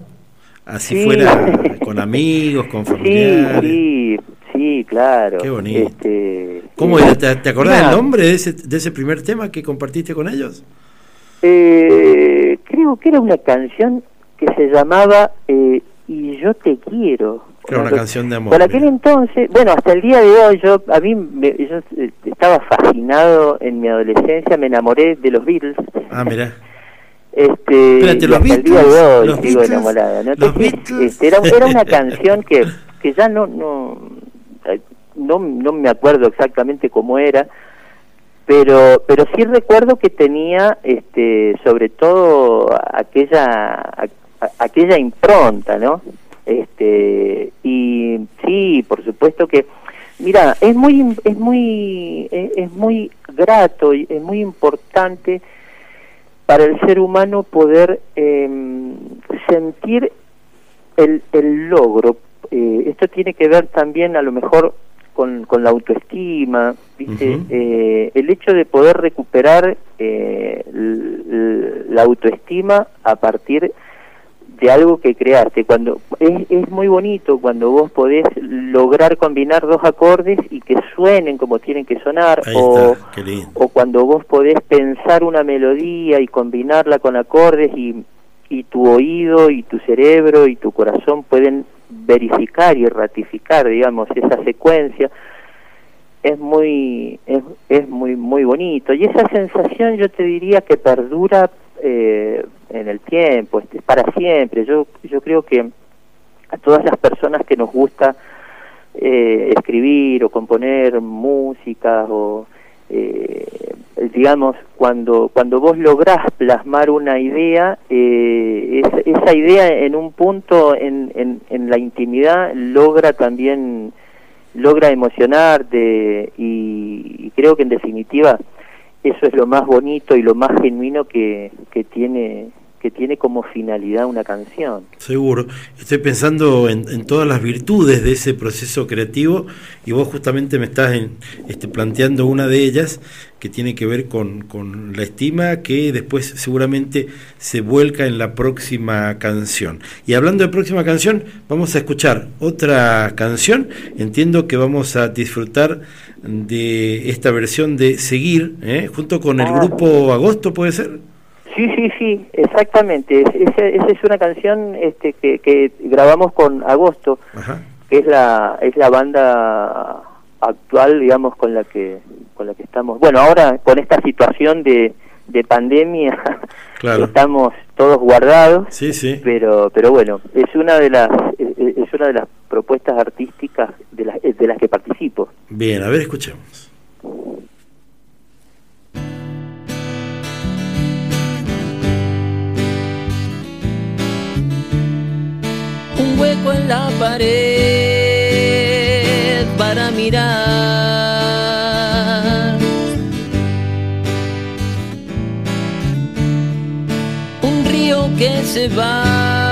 así Sí. fuera con amigos, con familiares. sí sí claro Qué bonito. este ¿Cómo era? ¿Te, te acordás del nombre de ese, de ese primer tema que compartiste con ellos? Eh, creo que era una canción que se llamaba eh, Y yo te quiero. Era una canción de amor. Por aquel entonces, bueno, hasta el día de hoy, yo a mí me- yo eh, estaba fascinado en mi adolescencia, me enamoré de los Beatles. Ah, mirá. Este, Espérate, ¿los hasta el día Beatles? de hoy ¿Los sigo Beatles? enamorada. ¿no? ¿Los Entonces, Beatles? este, era, era una canción que que ya no no eh, no, no me acuerdo exactamente cómo era pero pero sí recuerdo que tenía este sobre todo aquella aquella impronta no este y sí por supuesto que mira es muy es muy es, muy grato y es muy importante para el ser humano poder em, sentir el, el logro. Eh, esto tiene que ver también a lo mejor con, con la autoestima, ¿viste? Eh, el hecho de poder recuperar eh, la autoestima a partir de algo que creaste. Cuando es, es muy bonito cuando vos podés lograr combinar dos acordes y que suenen como tienen que sonar, o, o cuando vos podés pensar una melodía y combinarla con acordes y, y tu oído y tu cerebro y tu corazón pueden verificar y ratificar, digamos, esa secuencia, es muy, es, es muy, muy bonito. Y esa sensación yo te diría que perdura eh, en el tiempo, este, para siempre. Yo, yo creo que a todas las personas que nos gusta eh, escribir o componer música o eh, digamos, cuando, cuando vos lográs plasmar una idea, eh, esa idea en un punto en, en, la intimidad logra también, logra emocionarte y, creo que en definitiva eso es lo más bonito y lo más genuino que, que tiene que tiene como finalidad una canción. Seguro. Estoy pensando en, todas las virtudes de ese proceso creativo y vos justamente me estás este, planteando una de ellas que tiene que ver con, con, la estima que después seguramente se vuelca en la próxima canción. Y hablando de próxima canción, vamos a escuchar otra canción. Entiendo que vamos a disfrutar de esta versión de Seguir, ¿eh? junto con el ah. grupo Agosto, ¿puede ser? Sí, sí, sí, exactamente. Esa, es una canción este, que, que grabamos con Agosto, que es la es la banda actual, digamos, con la que con la que estamos. Bueno, ahora con esta situación de, de pandemia, estamos todos guardados. Sí, sí. Pero pero bueno, es una de las es una de las propuestas artísticas de las de las que participo. Bien, a ver, escuchemos. Hueco en la pared para mirar. Un río que se va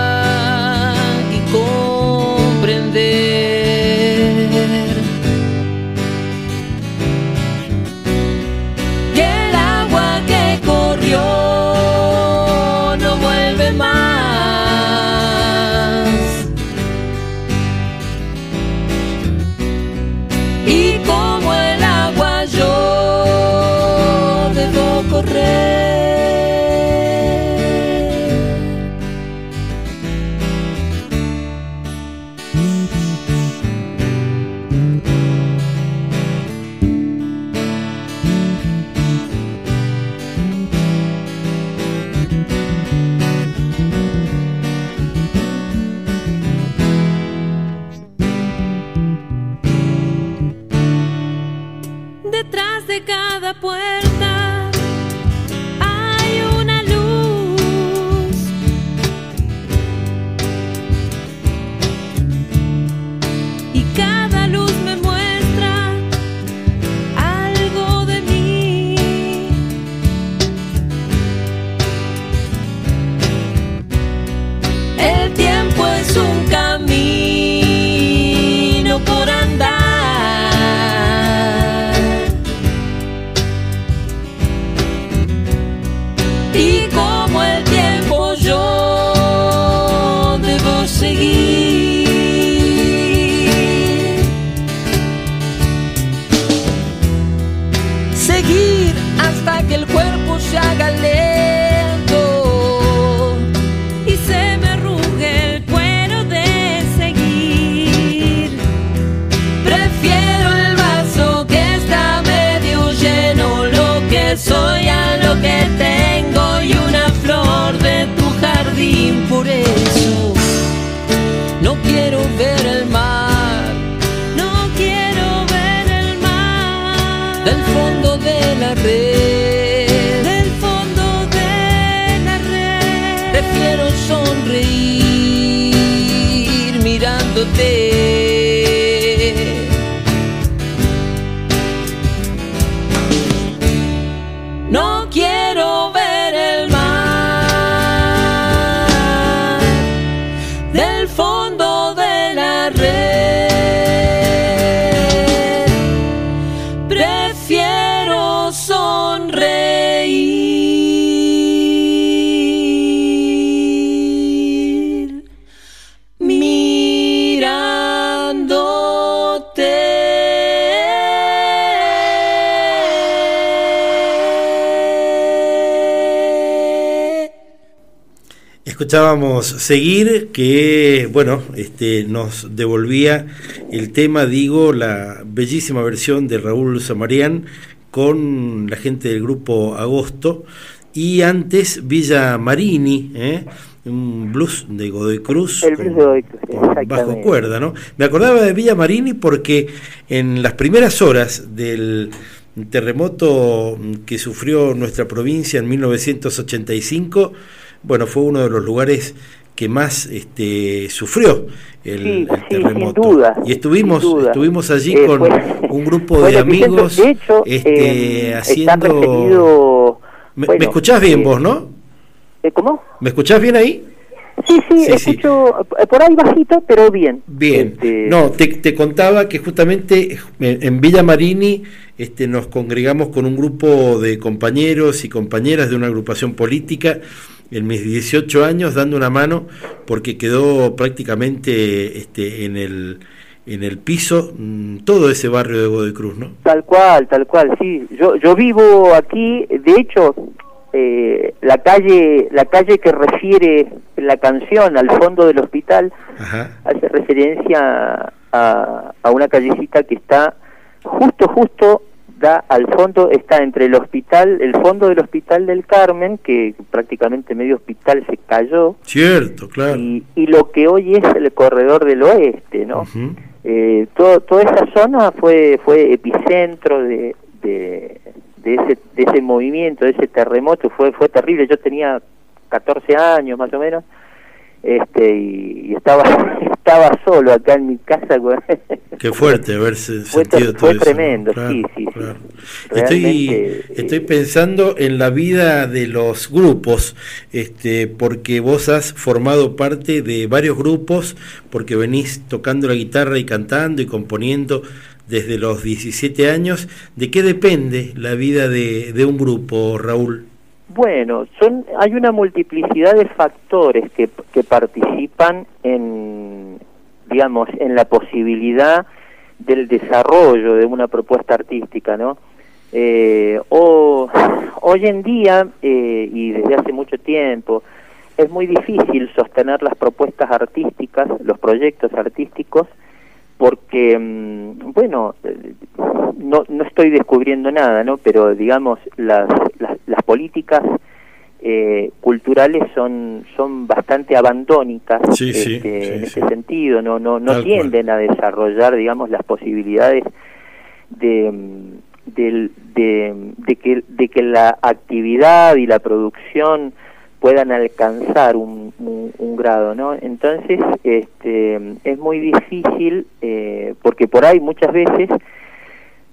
Escuchábamos Seguir, que bueno, este, nos devolvía el tema, digo, la bellísima versión de Raúl Samarián con la gente del grupo Agosto, y antes Villa Marini, ¿eh? un blues de Godoy Cruz, bajo cuerda, ¿no? Me acordaba de Villa Marini porque en las primeras horas del terremoto que sufrió nuestra provincia en 1985, bueno, fue uno de los lugares que más este, sufrió el, terremoto. y estuvimos estuvimos allí eh, con un grupo de amigos este, em, haciendo... ¿Me, escuchás bien vos, no? ¿Eh, ¿Cómo? ¿Me escuchás bien ahí? Sí, sí, escucho eh, por ahí bajito, pero bien. Bien. Este, no, te, te, contaba que justamente en Villa Marini este, nos congregamos con un grupo de compañeros y compañeras de una agrupación política en mis 18 años dando una mano porque quedó prácticamente este, en el en el piso mm, todo ese barrio de Godoy Cruz, ¿no? Tal cual, tal cual, sí. Yo yo vivo aquí, de hecho, eh, la calle la calle que refiere la canción al fondo del hospital hace referencia a, a una callecita que está justo justo da al fondo, está entre el hospital, el fondo del hospital del Carmen, que prácticamente medio hospital se cayó. Cierto, claro. Y, lo que hoy es el corredor del oeste, ¿no? eh, todo, toda esa zona fue, fue epicentro de, de, de, ese, de ese movimiento, de ese terremoto, fue, fue terrible. Yo tenía 14 años más o menos este y, estaba estaba solo acá en mi casa qué fuerte haberse fue, sentido fue tremendo sí sí, estoy estoy pensando en la vida de los grupos este porque vos has formado parte de varios grupos porque venís tocando la guitarra y cantando y componiendo desde los 17 años. De qué depende la vida de, de un grupo Raúl bueno, son, hay una multiplicidad de factores que, que participan en, digamos, en la posibilidad del desarrollo de una propuesta artística, ¿no? Eh, o, hoy en día, eh, y desde hace mucho tiempo, es muy difícil sostener las propuestas artísticas, los proyectos artísticos, porque, mm, bueno, no, no estoy descubriendo nada, ¿no? Pero digamos, las, las, políticas eh, culturales son son bastante abandónicas este, en ese sentido, no no no tienden a desarrollar, digamos, las posibilidades de, mm, de, de, que de que la actividad y la producción puedan alcanzar un, un, grado, ¿no? Entonces, este, es muy difícil eh, porque por ahí muchas veces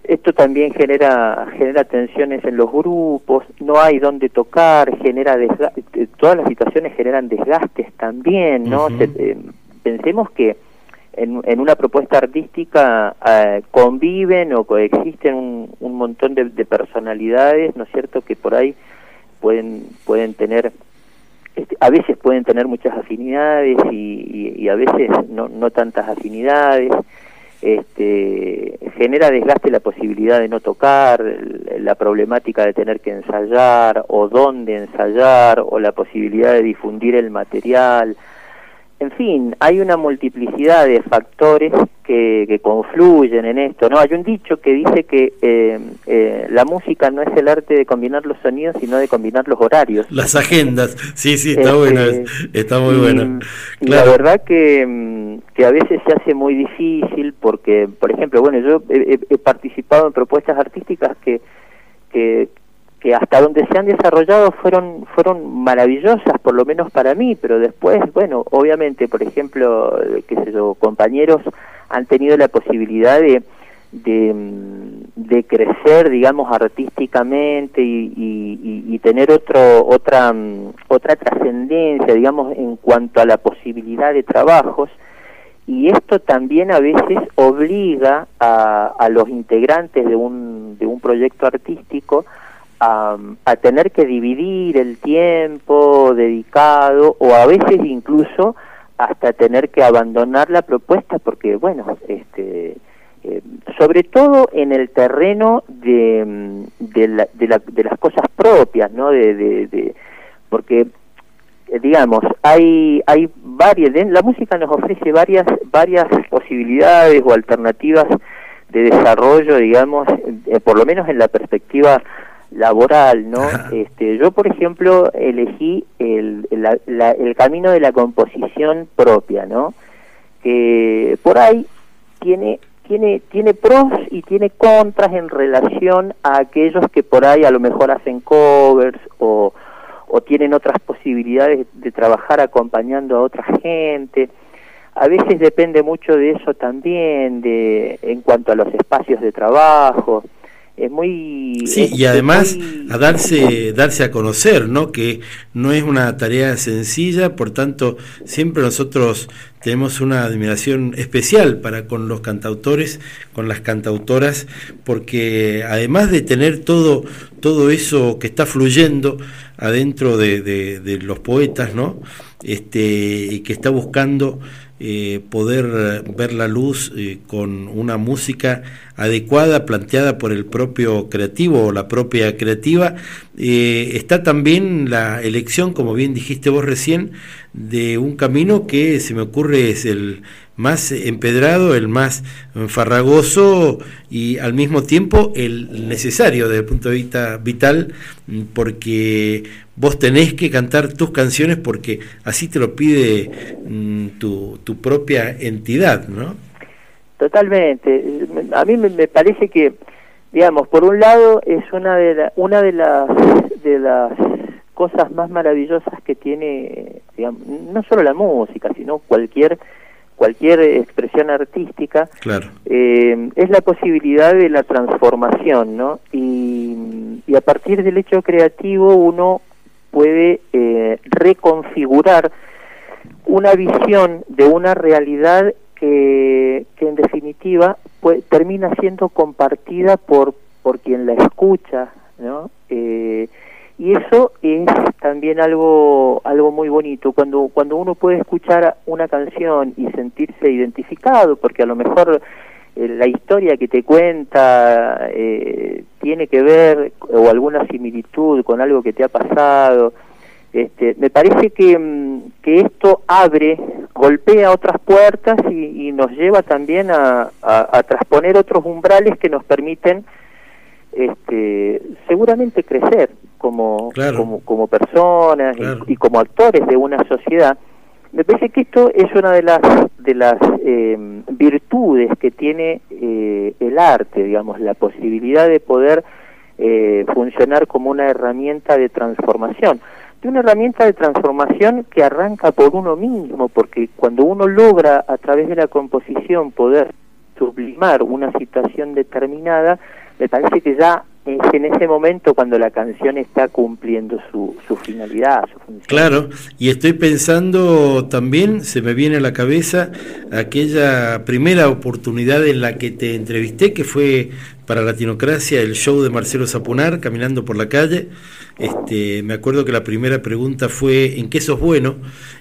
esto también genera genera tensiones en los grupos, no hay dónde tocar, genera eh, todas las situaciones generan desgastes también, ¿no? Eh, pensemos que en, en, una propuesta artística conviven o coexisten un, un montón de, de personalidades, ¿no es cierto?, que por ahí pueden pueden tener este, a veces pueden tener muchas afinidades y, a veces no, no tantas afinidades. Este, genera desgaste la posibilidad de no tocar, la problemática de tener que ensayar o dónde ensayar o la posibilidad de difundir el material. En fin, hay una multiplicidad de factores que, que confluyen en esto. No, hay un dicho que dice que eh, eh, la música no es el arte de combinar los sonidos, sino de combinar los horarios. Las agendas, sí, sí, está este, bueno, está muy bueno. La verdad que mm, que a veces se hace muy difícil porque, por ejemplo, bueno, yo he, he participado en propuestas artísticas que, que, que hasta donde se han desarrollado fueron fueron maravillosas por lo menos para mí pero después bueno obviamente por ejemplo qué sé yo compañeros han tenido la posibilidad de de, de crecer digamos artísticamente y, y, tener otro otra otra trascendencia digamos en cuanto a la posibilidad de trabajos. Y esto también a veces obliga a, a los integrantes de un de un proyecto artístico a, tener que dividir el tiempo dedicado o a veces incluso hasta tener que abandonar la propuesta porque bueno este eh, sobre todo en el terreno de, de, la, de, la, de las cosas propias no de, de, porque eh, digamos hay hay varias la música nos ofrece varias varias posibilidades o alternativas de desarrollo digamos eh, por lo menos en la perspectiva laboral, ¿no? Este, yo, por ejemplo, elegí el, el, camino de la composición propia, ¿no? Que por ahí tiene tiene tiene pros y tiene contras en relación a aquellos que por ahí a lo mejor hacen covers o, o tienen otras posibilidades de trabajar acompañando a otra gente. A veces depende mucho de eso también, de en cuanto a los espacios de trabajo es muy sí y además a darse darse a conocer no que no es una tarea sencilla por tanto siempre nosotros tenemos una admiración especial para con los cantautores con las cantautoras porque además de tener todo todo eso que está fluyendo adentro de, de los poetas no este y que está buscando eh, poder ver la luz eh, con una música adecuada planteada por el propio creativo o la propia creativa. Eh, está también la elección, como bien dijiste vos recién, de un camino que se me ocurre es el más empedrado, el más farragoso y al mismo tiempo el necesario desde el punto de vista vital, porque vos tenés que cantar tus canciones porque así te lo pide mm, tu, tu propia entidad, ¿no? Totalmente. A mí me, parece que, digamos, por un lado es una de una de las de las cosas más maravillosas que tiene, digamos, no solo la música, sino cualquier cualquier expresión artística, claro. eh, es la posibilidad de la transformación, ¿no? Y, y, a partir del hecho creativo uno puede eh, reconfigurar una visión de una realidad que, que en definitiva pues, termina siendo compartida por, por quien la escucha, ¿no? Eh, y eso es también algo algo muy bonito cuando cuando uno puede escuchar una canción y sentirse identificado porque a lo mejor la historia que te cuenta eh, tiene que ver o alguna similitud con algo que te ha pasado. Este, me parece que, mm, que esto abre, golpea otras puertas y, nos lleva también a, a, a, transponer otros umbrales que nos permiten este, seguramente crecer como, como, como, personas y, como actores de una sociedad. Me parece que esto es una de las, de las eh, virtudes que tiene eh, el arte, digamos, la posibilidad de poder eh, funcionar como una herramienta de transformación. De una herramienta de transformación que arranca por uno mismo, porque cuando uno logra a través de la composición poder sublimar una situación determinada, me parece que ya es en ese momento cuando la canción está cumpliendo su, su finalidad, su función. Claro, y estoy pensando también, se me viene a la cabeza aquella primera oportunidad en la que te entrevisté, que fue para Latinocracia el show de Marcelo Zapunar, Caminando por la calle, este, me acuerdo que la primera pregunta fue ¿en qué sos bueno?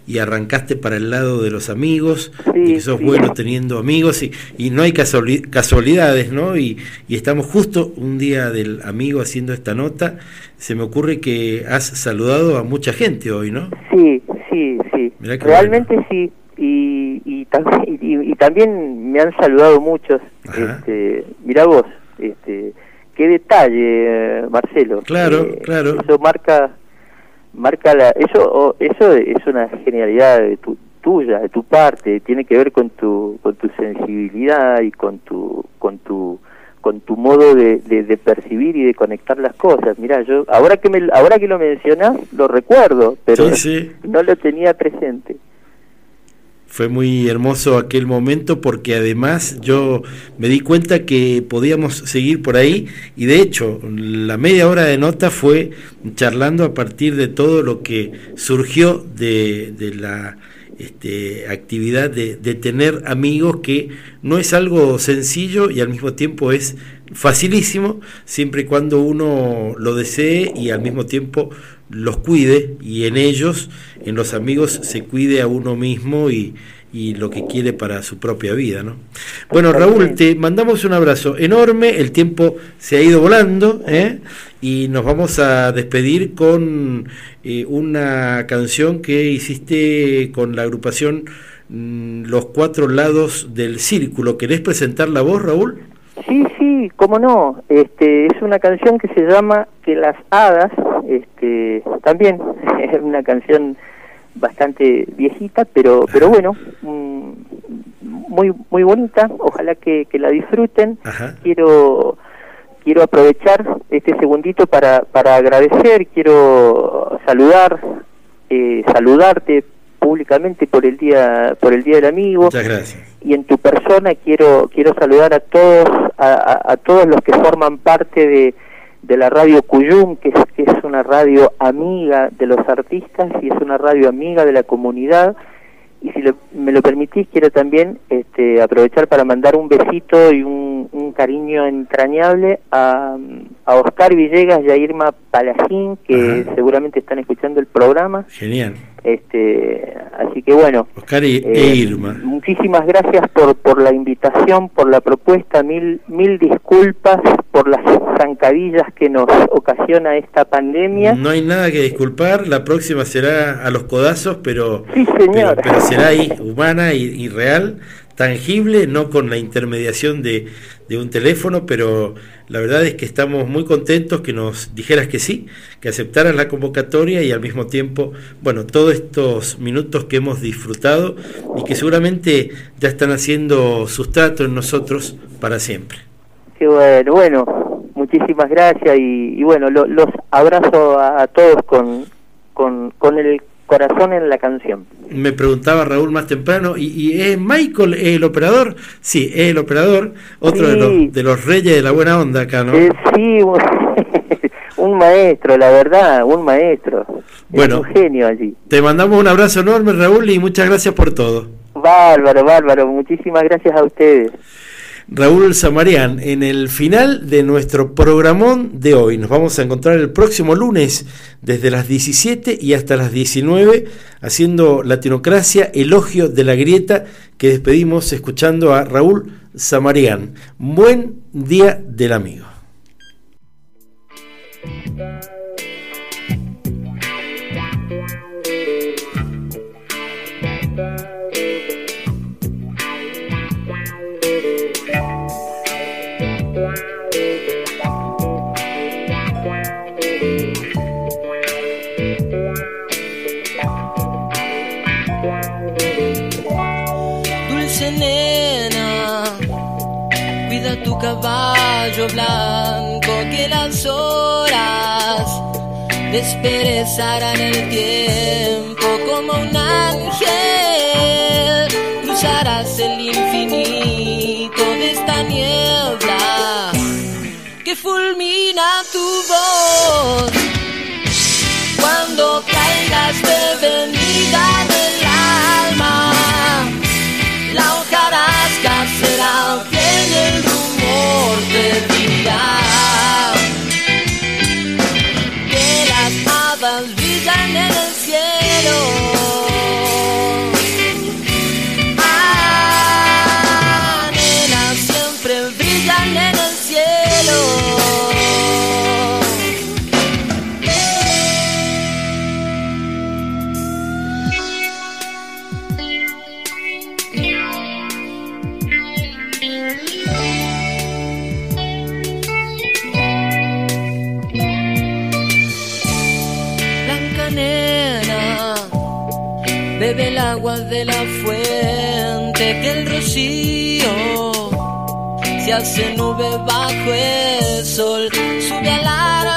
Y arrancaste para el lado de los amigos, y que sos bueno teniendo amigos, y, y no hay casualidades, ¿no? Y, y, estamos justo un día del amigo haciendo esta nota, se me ocurre que has saludado a mucha gente hoy, ¿no? Sí, sí, sí. Realmente sí. Y, y, también, y, también me han saludado muchos. Este, mira vos, este, qué detalle, Marcelo. Claro, eh, claro. Eso marca marca la eso eso es una genialidad de tu tuya, de tu parte, tiene que ver con tu, con tu sensibilidad y con tu, con tu, con tu modo de, de, percibir y de conectar las cosas. Mira, yo ahora que me, ahora que lo mencionas lo recuerdo, pero no lo tenía presente. Fue muy hermoso aquel momento porque además yo me di cuenta que podíamos seguir por ahí y de hecho la media hora de nota fue charlando a partir de todo lo que surgió de, la este, actividad de, de, tener amigos que no es algo sencillo y al mismo tiempo es facilísimo siempre y cuando uno lo desee y al mismo tiempo los cuide y en ellos, en los amigos, se cuide a uno mismo y, y lo que quiere para su propia vida. ¿no? Bueno, Raúl, te mandamos un abrazo enorme, el tiempo se ha ido volando ¿eh? y nos vamos a despedir con eh, una canción que hiciste con la agrupación mm, Los Cuatro Lados del Círculo. ¿Querés presentar la voz, Raúl? Sí, sí, cómo no. Este, es una canción que se llama Que las hadas, este, también es una canción bastante viejita, pero pero bueno, mm, muy muy bonita. Ojalá que, que la disfruten. Quiero quiero aprovechar este segundito para para agradecer, quiero saludar, eh, saludarte públicamente por el día por el día del amigo. Muchas gracias. Y en tu persona quiero quiero saludar a todos a todos los que forman parte de de la radio Cuyum, que es, que es una radio amiga de los artistas y es una radio amiga de la comunidad. Y si me lo permitís, quiero también este, aprovechar para mandar un besito y un, cariño entrañable a, a, Oscar Villegas y a Irma Palagín, que seguramente están escuchando el programa. Genial. Este, así que bueno. Oscar e eh, Irma. Muchísimas gracias por, por la invitación, por la propuesta, mil, mil disculpas por las zancadillas que nos ocasiona esta pandemia. No hay nada que disculpar, la próxima será a los codazos, pero, sí, señor. pero, será ahí, humana y, y real tangible, no con la intermediación de, de, un teléfono, pero la verdad es que estamos muy contentos que nos dijeras que sí, que aceptaras la convocatoria y al mismo tiempo, bueno, todos estos minutos que hemos disfrutado y que seguramente ya están haciendo sustrato en nosotros para siempre. Qué bueno, bueno, muchísimas gracias y, bueno, los abrazo a, todos con, con, con el corazón en la canción. Me preguntaba Raúl más temprano, ¿y, es Michael el operador? Sí, es el operador, otro de, los, de los reyes de la buena onda acá, ¿no? Eh, sí, un maestro, la verdad, un maestro. Bueno, un genio allí. Te mandamos un abrazo enorme, Raúl, y muchas gracias por todo. Bárbaro, bárbaro, muchísimas gracias a ustedes. Raúl Samarián, en el final de nuestro programón de hoy. Nos vamos a encontrar el próximo lunes desde las 17 y hasta las 19 haciendo Latinocracia, elogio de la grieta que despedimos escuchando a Raúl Samarián. Buen día del amigo. Caballo blanco que las horas desperezarán el tiempo como un ángel. Cruzarás el infinito de esta niebla que fulmina tu voz. Cuando caigas de venida de la fuente, que el rocío. Se hace nube bajo el sol, sube a la